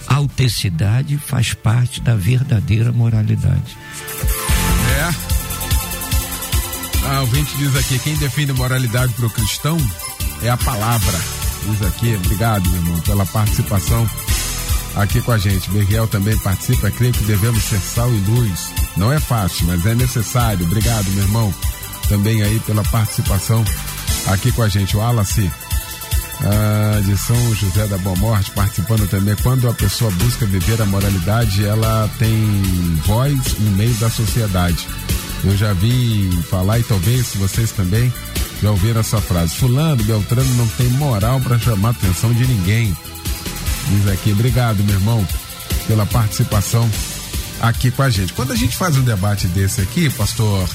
A autenticidade faz parte da verdadeira moralidade. É. Ah, o vinte diz aqui: quem defende moralidade para o cristão é a palavra. Diz aqui, obrigado, meu irmão, pela participação aqui com a gente. Miguel também participa. Creio que devemos ser sal e luz. Não é fácil, mas é necessário. Obrigado, meu irmão, também aí pela participação aqui com a gente. O Wallace ah, de São José da Boa Morte, participando também. Quando a pessoa busca viver a moralidade, ela tem voz no meio da sociedade. Eu já vi falar, e talvez vocês também, Já ouviram essa frase? Fulano, Beltrano não tem moral para chamar a atenção de ninguém. Diz aqui, obrigado, meu irmão, pela participação aqui com a gente. Quando a gente faz um debate desse aqui, pastor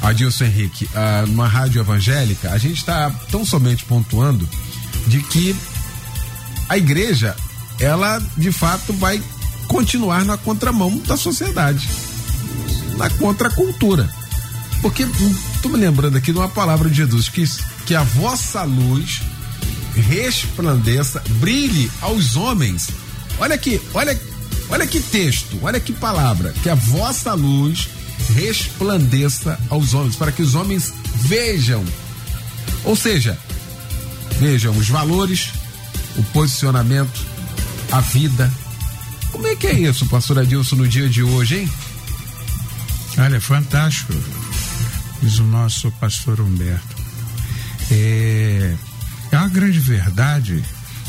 Adilson Henrique, ah, numa rádio evangélica, a gente está tão somente pontuando de que a igreja, ela de fato vai continuar na contramão da sociedade, na contracultura. Porque estou me lembrando aqui de uma palavra de Jesus que, que a vossa luz resplandeça, brilhe aos homens. Olha aqui, olha, olha que texto, olha que palavra, que a vossa luz resplandeça aos homens, para que os homens vejam. Ou seja, vejam os valores, o posicionamento, a vida. Como é que é isso, pastor Adilson, no dia de hoje, hein? Olha, fantástico, diz o nosso pastor Humberto. É, é uma grande verdade.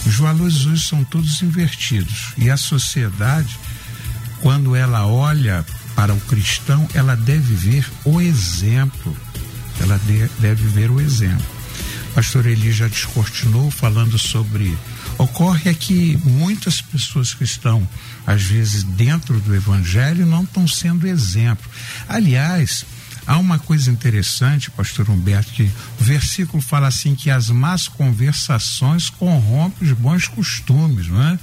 Os valores hoje são todos invertidos. E a sociedade, quando ela olha para o cristão, ela deve ver o exemplo. Ela de, deve ver o exemplo. Pastor Eli já descortinou falando sobre. Ocorre é que muitas pessoas que estão, às vezes, dentro do evangelho não estão sendo exemplo. Aliás, há uma coisa interessante, pastor Humberto, que o versículo fala assim que as más conversações corrompem os bons costumes, não é?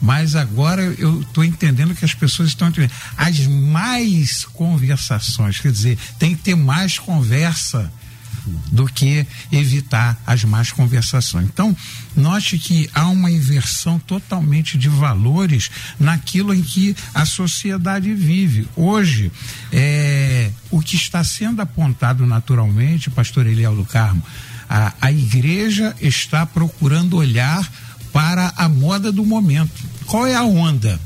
Mas agora eu estou entendendo que as pessoas estão entendendo. As mais conversações, quer dizer, tem que ter mais conversa do que evitar as más conversações. Então, note que há uma inversão totalmente de valores naquilo em que a sociedade vive. Hoje, é, o que está sendo apontado naturalmente, pastor Eliel do Carmo, a, a igreja está procurando olhar para a moda do momento. Qual é a onda?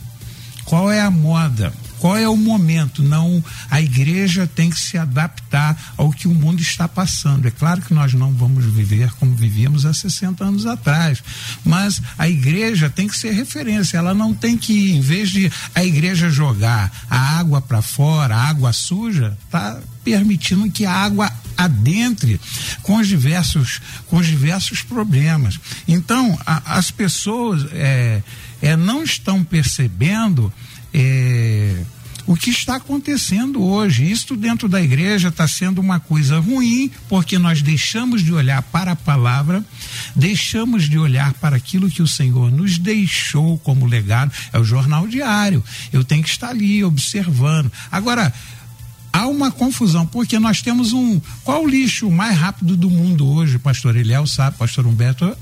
Qual é a moda? Qual é o momento? Não, a igreja tem que se adaptar ao que o mundo está passando. É claro que nós não vamos viver como vivíamos há 60 anos atrás, mas a igreja tem que ser referência. Ela não tem que, em vez de a igreja jogar a água para fora, a água suja, tá permitindo que a água adentre com os diversos, com os diversos problemas. Então, a, as pessoas é, é, não estão percebendo é, o que está acontecendo hoje. Isso dentro da igreja está sendo uma coisa ruim, porque nós deixamos de olhar para a palavra, deixamos de olhar para aquilo que o Senhor nos deixou como legado. É o jornal diário. Eu tenho que estar ali observando. Agora, há uma confusão, porque nós temos um. Qual o lixo mais rápido do mundo hoje, pastor Eliel sabe, pastor Humberto?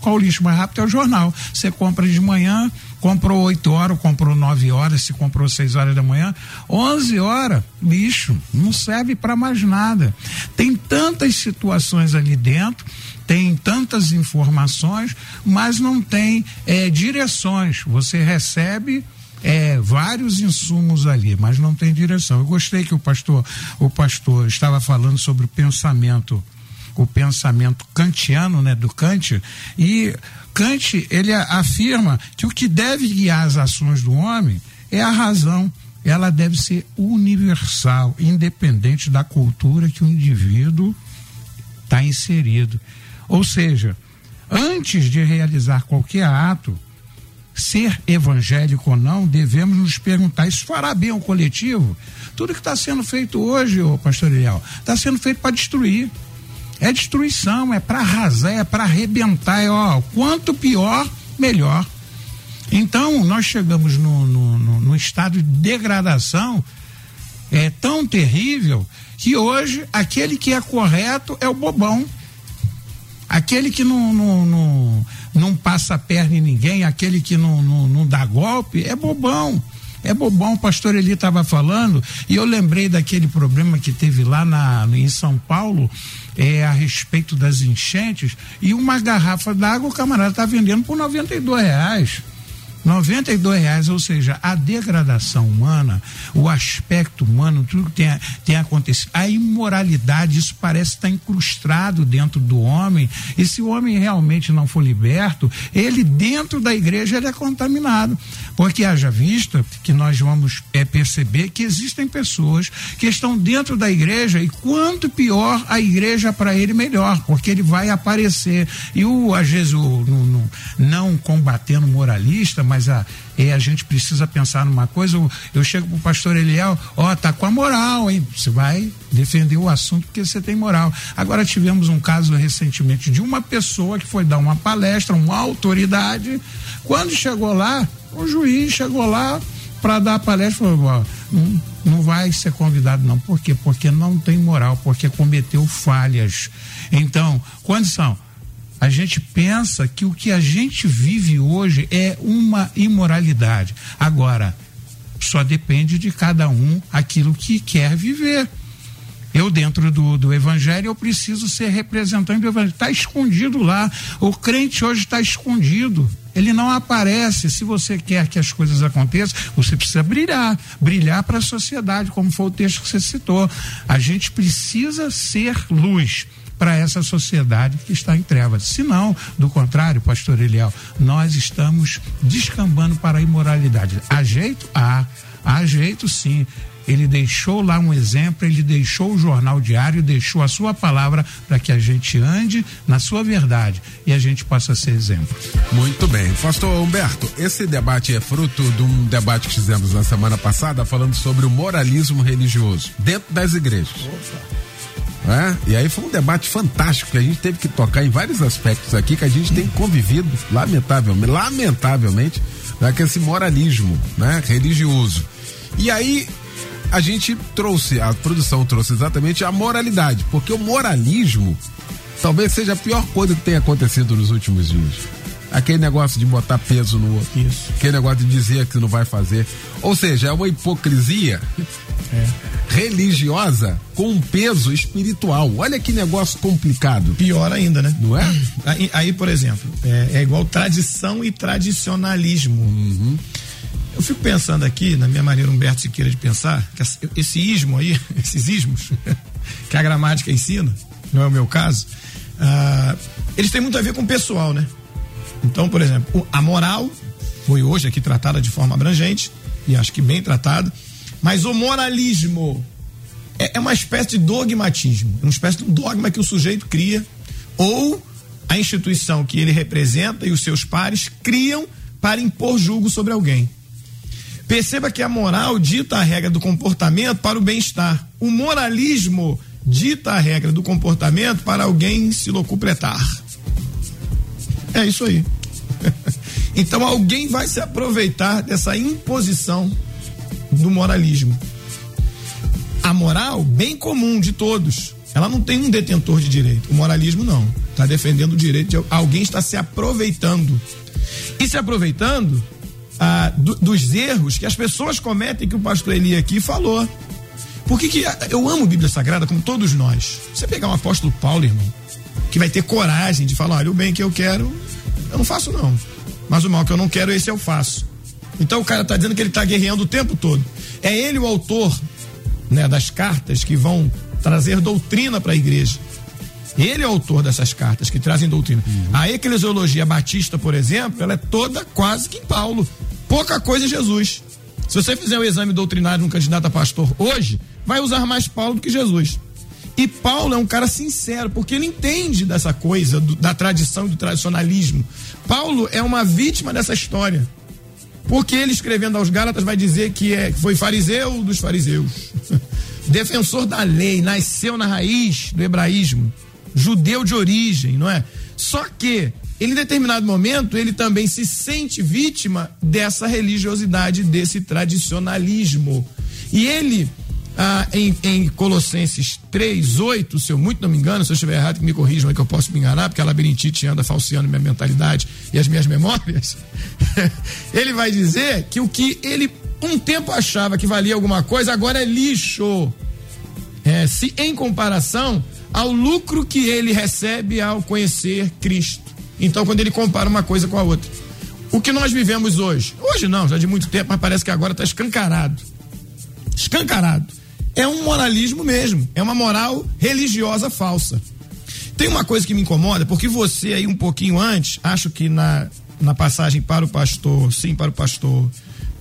Qual o lixo mais rápido é o jornal. Você compra de manhã, comprou 8 horas, comprou 9 horas, se comprou 6 horas da manhã, 11 horas, lixo, não serve para mais nada. Tem tantas situações ali dentro, tem tantas informações, mas não tem é, direções. Você recebe é, vários insumos ali, mas não tem direção. Eu gostei que o pastor, o pastor estava falando sobre o pensamento, o pensamento kantiano, né, do Kant, e Kant, ele afirma que o que deve guiar as ações do homem é a razão. Ela deve ser universal, independente da cultura que o indivíduo está inserido. Ou seja, antes de realizar qualquer ato, ser evangélico ou não, devemos nos perguntar: isso fará bem ao coletivo? Tudo que está sendo feito hoje, ô pastor Eliel, está sendo feito para destruir. É destruição, é para arrasar, é para arrebentar. É, ó, quanto pior, melhor. Então, nós chegamos no, no, no, no estado de degradação é tão terrível que hoje aquele que é correto é o bobão. Aquele que não, não, não, não passa a perna em ninguém, aquele que não, não, não dá golpe, é bobão. É bobão, o pastor Eli estava falando, e eu lembrei daquele problema que teve lá na, em São Paulo, é, a respeito das enchentes, e uma garrafa d'água o camarada está vendendo por 92 reais. 92 reais, ou seja, a degradação humana, o aspecto humano, tudo que tem, tem acontecido, a imoralidade, isso parece estar incrustado dentro do homem, e se o homem realmente não for liberto, ele dentro da igreja ele é contaminado, porque haja vista que nós vamos é, perceber que existem pessoas que estão dentro da igreja e quanto pior a igreja para ele melhor, porque ele vai aparecer e o às vezes o, no, no, não combatendo moralista, mas a, é, a gente precisa pensar numa coisa. Eu, eu chego pro pastor Eliel, ó, tá com a moral, hein? Você vai defender o assunto porque você tem moral. Agora tivemos um caso recentemente de uma pessoa que foi dar uma palestra, uma autoridade. Quando chegou lá, o juiz chegou lá para dar a palestra falou, não, não vai ser convidado não. Por quê? Porque não tem moral, porque cometeu falhas. Então, condição a gente pensa que o que a gente vive hoje é uma imoralidade. Agora, só depende de cada um aquilo que quer viver. Eu, dentro do, do Evangelho, eu preciso ser representante do Evangelho. Está escondido lá. O crente hoje está escondido. Ele não aparece. Se você quer que as coisas aconteçam, você precisa brilhar brilhar para a sociedade, como foi o texto que você citou. A gente precisa ser luz para essa sociedade que está em trevas. Se não, do contrário, pastor Eliel, nós estamos descambando para a imoralidade. Há jeito? Há. Há jeito sim ele deixou lá um exemplo, ele deixou o jornal diário, deixou a sua palavra para que a gente ande na sua verdade e a gente possa ser exemplo. Muito bem. Pastor Humberto, esse debate é fruto de um debate que fizemos na semana passada falando sobre o moralismo religioso dentro das igrejas. Opa. É? E aí foi um debate fantástico que a gente teve que tocar em vários aspectos aqui que a gente tem convivido, lamentavelmente, lamentavelmente, né, com esse moralismo né, religioso. E aí a gente trouxe, a produção trouxe exatamente a moralidade, porque o moralismo talvez seja a pior coisa que tenha acontecido nos últimos dias. Aquele negócio de botar peso no outro. Isso. Aquele negócio de dizer que não vai fazer. Ou seja, é uma hipocrisia é. religiosa com um peso espiritual. Olha que negócio complicado. Pior ainda, né? Não é? Aí, aí por exemplo, é, é, igual tradição e tradicionalismo. Uhum. Eu fico pensando aqui, na minha maneira Humberto Siqueira de pensar, que esse ismo aí, esses ismos, que a gramática ensina, não é o meu caso, uh, eles têm muito a ver com o pessoal, né? Então, por exemplo, a moral foi hoje aqui tratada de forma abrangente, e acho que bem tratada, mas o moralismo é, é uma espécie de dogmatismo, é uma espécie de um dogma que o sujeito cria, ou a instituição que ele representa e os seus pares criam para impor julgo sobre alguém. Perceba que a moral dita a regra do comportamento para o bem-estar. O moralismo dita a regra do comportamento para alguém se locupletar. É isso aí. então alguém vai se aproveitar dessa imposição do moralismo. A moral, bem comum de todos, ela não tem um detentor de direito. O moralismo não. Está defendendo o direito de alguém está se aproveitando. E se aproveitando ah, do, dos erros que as pessoas cometem, que o pastor Eli aqui falou. Por que, que eu amo Bíblia Sagrada, como todos nós? Você pegar um apóstolo Paulo, irmão, que vai ter coragem de falar: olha, o bem que eu quero, eu não faço, não. Mas o mal que eu não quero, esse eu faço. Então o cara está dizendo que ele está guerreando o tempo todo. É ele o autor né, das cartas que vão trazer doutrina para a igreja. Ele é o autor dessas cartas que trazem doutrina. Uhum. A eclesiologia batista, por exemplo, ela é toda quase que em Paulo. Pouca coisa em Jesus. Se você fizer o exame doutrinário de um candidato a pastor hoje, vai usar mais Paulo do que Jesus. E Paulo é um cara sincero, porque ele entende dessa coisa, do, da tradição e do tradicionalismo. Paulo é uma vítima dessa história. Porque ele escrevendo aos Gálatas vai dizer que é, foi fariseu dos fariseus, defensor da lei, nasceu na raiz do hebraísmo, judeu de origem, não é? Só que ele, em determinado momento, ele também se sente vítima dessa religiosidade, desse tradicionalismo. E ele ah, em, em, Colossenses 3, 8, se eu muito não me engano, se eu estiver errado, que me corrijam aí que eu posso me enganar, porque a labirintite anda falseando minha mentalidade e as minhas memórias. ele vai dizer que o que ele um tempo achava que valia alguma coisa, agora é lixo. É, se em comparação ao lucro que ele recebe ao conhecer Cristo. Então, quando ele compara uma coisa com a outra. O, que nós vivemos hoje. Hoje não, já de muito tempo, mas parece que agora está escancarado. Escancarado. É um moralismo mesmo, é uma moral religiosa falsa. Tem uma coisa que me incomoda, porque você aí um pouquinho antes, acho que na, na passagem para o pastor, sim, para o pastor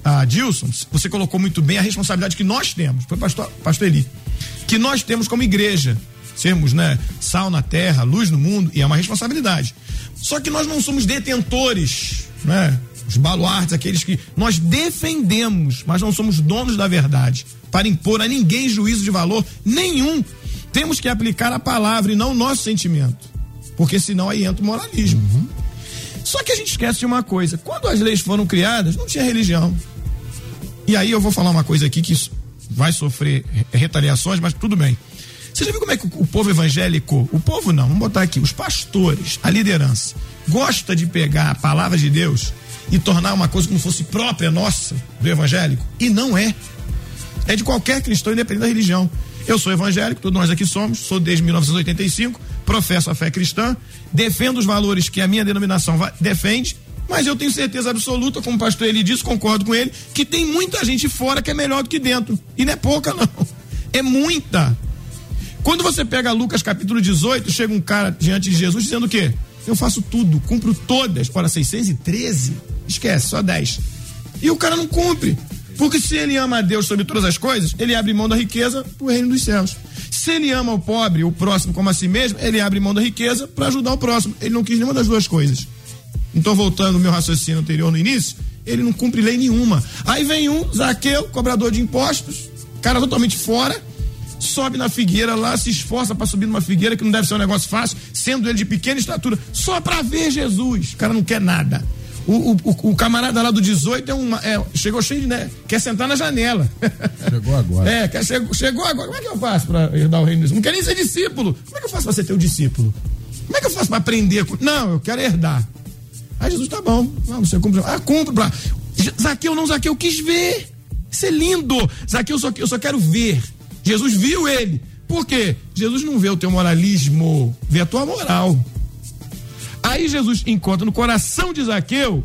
ah, Dilson, você colocou muito bem a responsabilidade que nós temos, foi pastor, pastor Eli, que nós temos como igreja, sermos, né, sal na terra, luz no mundo, e é uma responsabilidade. Só que nós não somos detentores, né? Os baluartes, aqueles que nós defendemos, mas não somos donos da verdade, para impor a ninguém juízo de valor nenhum. Temos que aplicar a palavra e não o nosso sentimento, porque senão aí entra o moralismo. Uhum. Só que a gente esquece de uma coisa: quando as leis foram criadas, não tinha religião. E aí eu vou falar uma coisa aqui que vai sofrer retaliações, mas tudo bem. Você já viu como é que o povo evangélico, o povo não, vamos botar aqui, os pastores, a liderança, gosta de pegar a palavra de Deus e tornar uma coisa como se fosse própria nossa, do evangélico? E não é. É de qualquer cristão, independente da religião. Eu sou evangélico, todos nós aqui somos, sou desde 1985, professo a fé cristã, defendo os valores que a minha denominação defende, mas eu tenho certeza absoluta, como o pastor ele disse, concordo com ele, que tem muita gente fora que é melhor do que dentro. E não é pouca, não. É muita. Quando você pega Lucas capítulo 18, chega um cara diante de Jesus dizendo o quê? Eu faço tudo, cumpro todas. Ora, 613? Esquece, só 10. E o cara não cumpre. Porque se ele ama a Deus sobre todas as coisas, ele abre mão da riqueza para o reino dos céus. Se ele ama o pobre, o próximo como a si mesmo, ele abre mão da riqueza para ajudar o próximo. Ele não quis nenhuma das duas coisas. Então, voltando ao meu raciocínio anterior no início, ele não cumpre lei nenhuma. Aí vem um, Zaqueu, cobrador de impostos, cara totalmente fora, sobe na figueira lá, se esforça para subir numa figueira que não deve ser um negócio fácil, sendo ele de pequena estatura, só para ver Jesus. O cara não quer nada. O, o, o, camarada lá do 18 é uma, é, chegou cheio de, né? Quer sentar na janela. Chegou agora. É, quer, chegou, chegou agora. Como é que eu faço para herdar o reino de Deus? Não quer nem ser discípulo. Como é que eu faço para ser teu discípulo? Como é que eu faço para aprender? Não, eu quero herdar. Aí Jesus, tá bom. Não, você cumpre. Ah, cumpre. Zaqueu não, Zaqueu quis ver. Isso é lindo. Zaqueu, só, eu só quero ver. Jesus viu ele. Por quê? Jesus não vê o teu moralismo, vê a tua moral. Aí Jesus encontra no coração de Zaqueu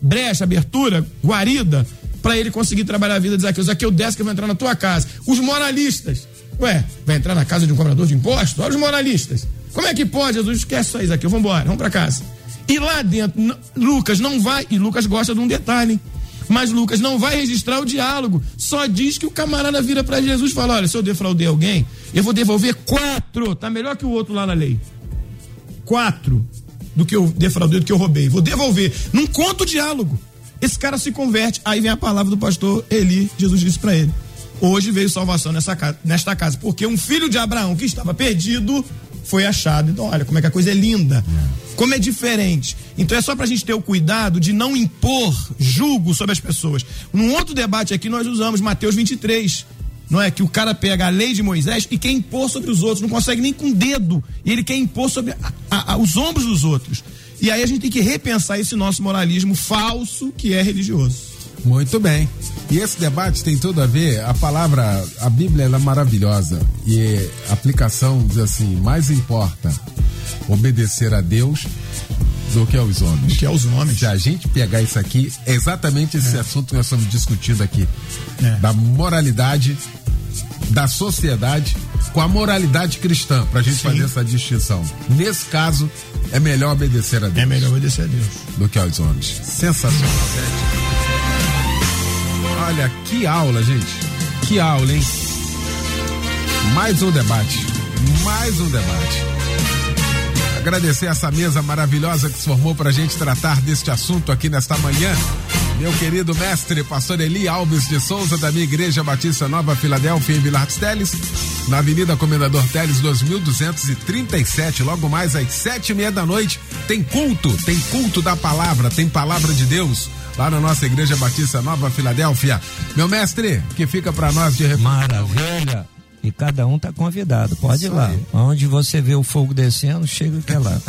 brecha, abertura, guarida, para ele conseguir trabalhar a vida de Zaqueu. Zaqueu desce que vai entrar na tua casa. Os moralistas. Ué, vai entrar na casa de um cobrador de impostos? Olha os moralistas. Como é que pode? Jesus esquece isso aí, Zaqueu. Vamos embora, vamos para casa. E lá dentro, Lucas não vai, e Lucas gosta de um detalhe. Mas Lucas não vai registrar o diálogo. Só diz que o camarada vira para Jesus e fala: Olha, se eu defraudei alguém, eu vou devolver quatro. Tá melhor que o outro lá na lei. Quatro do que eu defraudei, do que eu roubei. Vou devolver. Não conta o diálogo. Esse cara se converte. Aí vem a palavra do pastor Eli. Jesus disse para ele: Hoje veio salvação nessa casa, nesta casa, porque um filho de Abraão que estava perdido foi achado. Então, olha como é que a coisa é linda. Como é diferente. Então é só para a gente ter o cuidado de não impor julgo sobre as pessoas. Num outro debate aqui nós usamos Mateus 23. Não é que o cara pega a lei de Moisés e quer impor sobre os outros, não consegue nem com o dedo. E ele quer impor sobre a, a, a, os ombros dos outros. E aí a gente tem que repensar esse nosso moralismo falso que é religioso. Muito bem. E esse debate tem tudo a ver, a palavra, a Bíblia ela é maravilhosa. E a aplicação diz assim: mais importa obedecer a Deus do que aos homens. Do que aos homens. Se a gente pegar isso aqui, é exatamente esse é. assunto que nós estamos discutindo aqui. É. Da moralidade da sociedade com a moralidade cristã, para a gente Sim. fazer essa distinção. Nesse caso, é melhor obedecer a Deus. É melhor obedecer a Deus. Do que aos homens. Sensacional, Olha, que aula, gente. Que aula, hein? Mais um debate. Mais um debate. Agradecer essa mesa maravilhosa que se formou para a gente tratar deste assunto aqui nesta manhã. Meu querido mestre, pastor Eli Alves de Souza, da minha Igreja Batista Nova Filadélfia, em Vila Teles, na Avenida Comendador Teles, 2237. Logo mais às sete e meia da noite, tem culto, tem culto da palavra, tem palavra de Deus lá na nossa Igreja Batista Nova Filadélfia. Meu mestre, que fica para nós de Maravilha! E cada um tá convidado, pode Isso ir lá. Aí. Onde você vê o fogo descendo, chega até lá.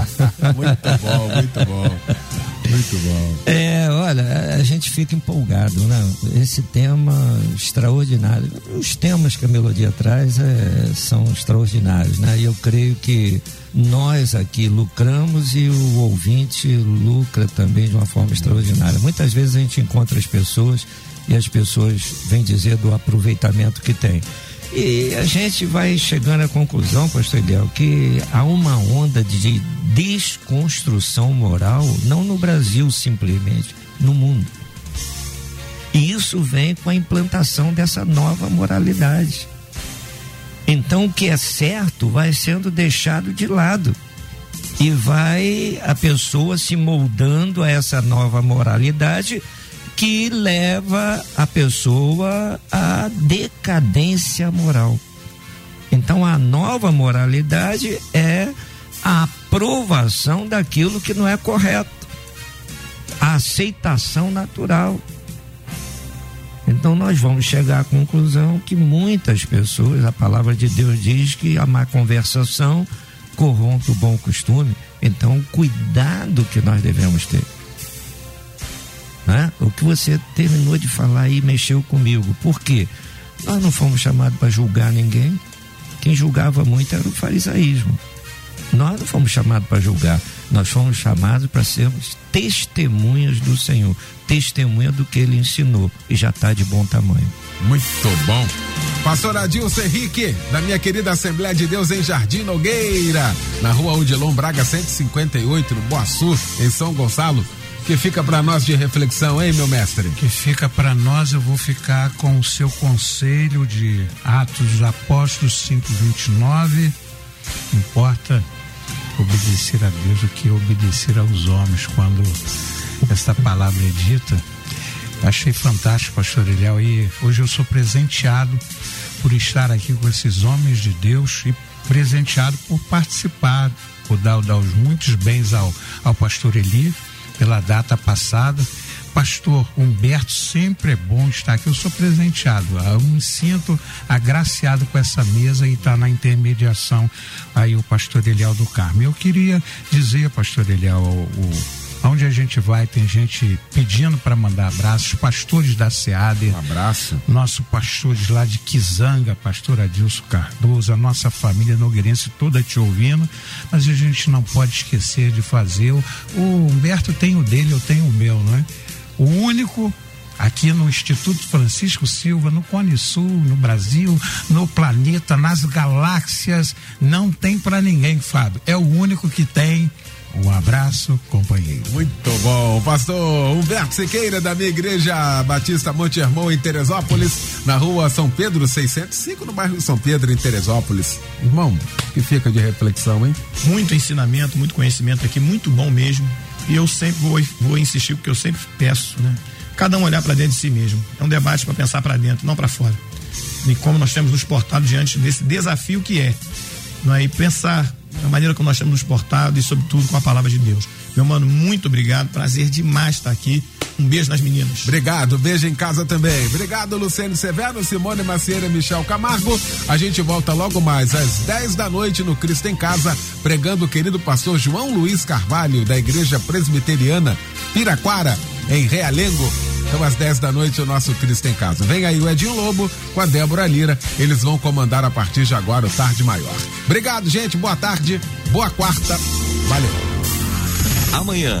muito bom, muito bom. Muito bom. É, olha, a gente fica empolgado, né? Esse tema extraordinário. Os temas que a melodia traz é, são extraordinários, né? E eu creio que nós aqui lucramos e o ouvinte lucra também de uma forma extraordinária. Muitas vezes a gente encontra as pessoas e as pessoas vêm dizer do aproveitamento que tem. E a gente vai chegando à conclusão, pastor Eliel, que há uma onda de desconstrução moral, não no Brasil simplesmente, no mundo. E isso vem com a implantação dessa nova moralidade. Então o que é certo vai sendo deixado de lado. E vai a pessoa se moldando a essa nova moralidade que leva a pessoa à decadência moral. Então a nova moralidade é a aprovação daquilo que não é correto, a aceitação natural. Então nós vamos chegar à conclusão que muitas pessoas, a palavra de Deus diz que a má conversação corrompe o bom costume. Então, cuidado que nós devemos ter. Né? O que você terminou de falar aí mexeu comigo. Por quê? Nós não fomos chamados para julgar ninguém. Quem julgava muito era o farisaísmo. Nós não fomos chamados para julgar. Nós fomos chamados para sermos testemunhas do Senhor, testemunha do que ele ensinou e já está de bom tamanho. Muito bom. Pastor Adilson Henrique, da minha querida Assembleia de Deus em Jardim Nogueira, na rua Odilon Braga 158, no Boaçu, em São Gonçalo que fica para nós de reflexão, hein, meu mestre? Que fica para nós, eu vou ficar com o seu conselho de Atos dos Apóstolos 5:29. Importa obedecer a Deus do que obedecer aos homens quando esta palavra é dita. Achei fantástico, pastor Eliel, e hoje eu sou presenteado por estar aqui com esses homens de Deus e presenteado por participar, por dar, dar os muitos bens ao, ao pastor Eli pela data passada. Pastor Humberto, sempre é bom estar aqui. Eu sou presenteado, eu me sinto agraciado com essa mesa e está na intermediação aí o pastor Eliel do Carmo. Eu queria dizer, pastor Eliel, o, o Onde a gente vai, tem gente pedindo para mandar abraços, pastores da SEAD. Um abraço. Nosso pastores lá de Quizanga, pastor Adilson Cardoso, a nossa família nogueirense toda te ouvindo, mas a gente não pode esquecer de fazer. O, o Humberto tem o dele, eu tenho o meu, não é? O único aqui no Instituto Francisco Silva, no Cone Sul, no Brasil, no planeta, nas galáxias, não tem para ninguém, Fábio. É o único que tem um abraço, companheiro. Muito bom. Pastor Humberto Siqueira, da minha igreja Batista Monte Hermão, em Teresópolis, na rua São Pedro 605, no bairro São Pedro, em Teresópolis. Irmão, que fica de reflexão, hein? Muito ensinamento, muito conhecimento aqui, muito bom mesmo. E eu sempre vou, vou insistir, porque eu sempre peço, né? Cada um olhar para dentro de si mesmo. É um debate para pensar para dentro, não para fora. E como nós temos nos portado diante desse desafio que é, não é? E pensar da maneira como nós temos nos portado e, sobretudo, com a palavra de Deus. Meu mano, muito obrigado. Prazer demais estar aqui. Um beijo nas meninas. Obrigado, beijo em casa também. Obrigado, Luciano Severo, Simone Macieira, Michel Camargo. A gente volta logo mais às 10 da noite no Cristo em Casa, pregando o querido pastor João Luiz Carvalho, da Igreja Presbiteriana Piraquara, em Realengo. Então, às 10 da noite, o nosso Cristo em Casa. Vem aí o Edinho Lobo com a Débora Lira. Eles vão comandar a partir de agora o Tarde Maior. Obrigado, gente. Boa tarde. Boa quarta. Valeu. Amanhã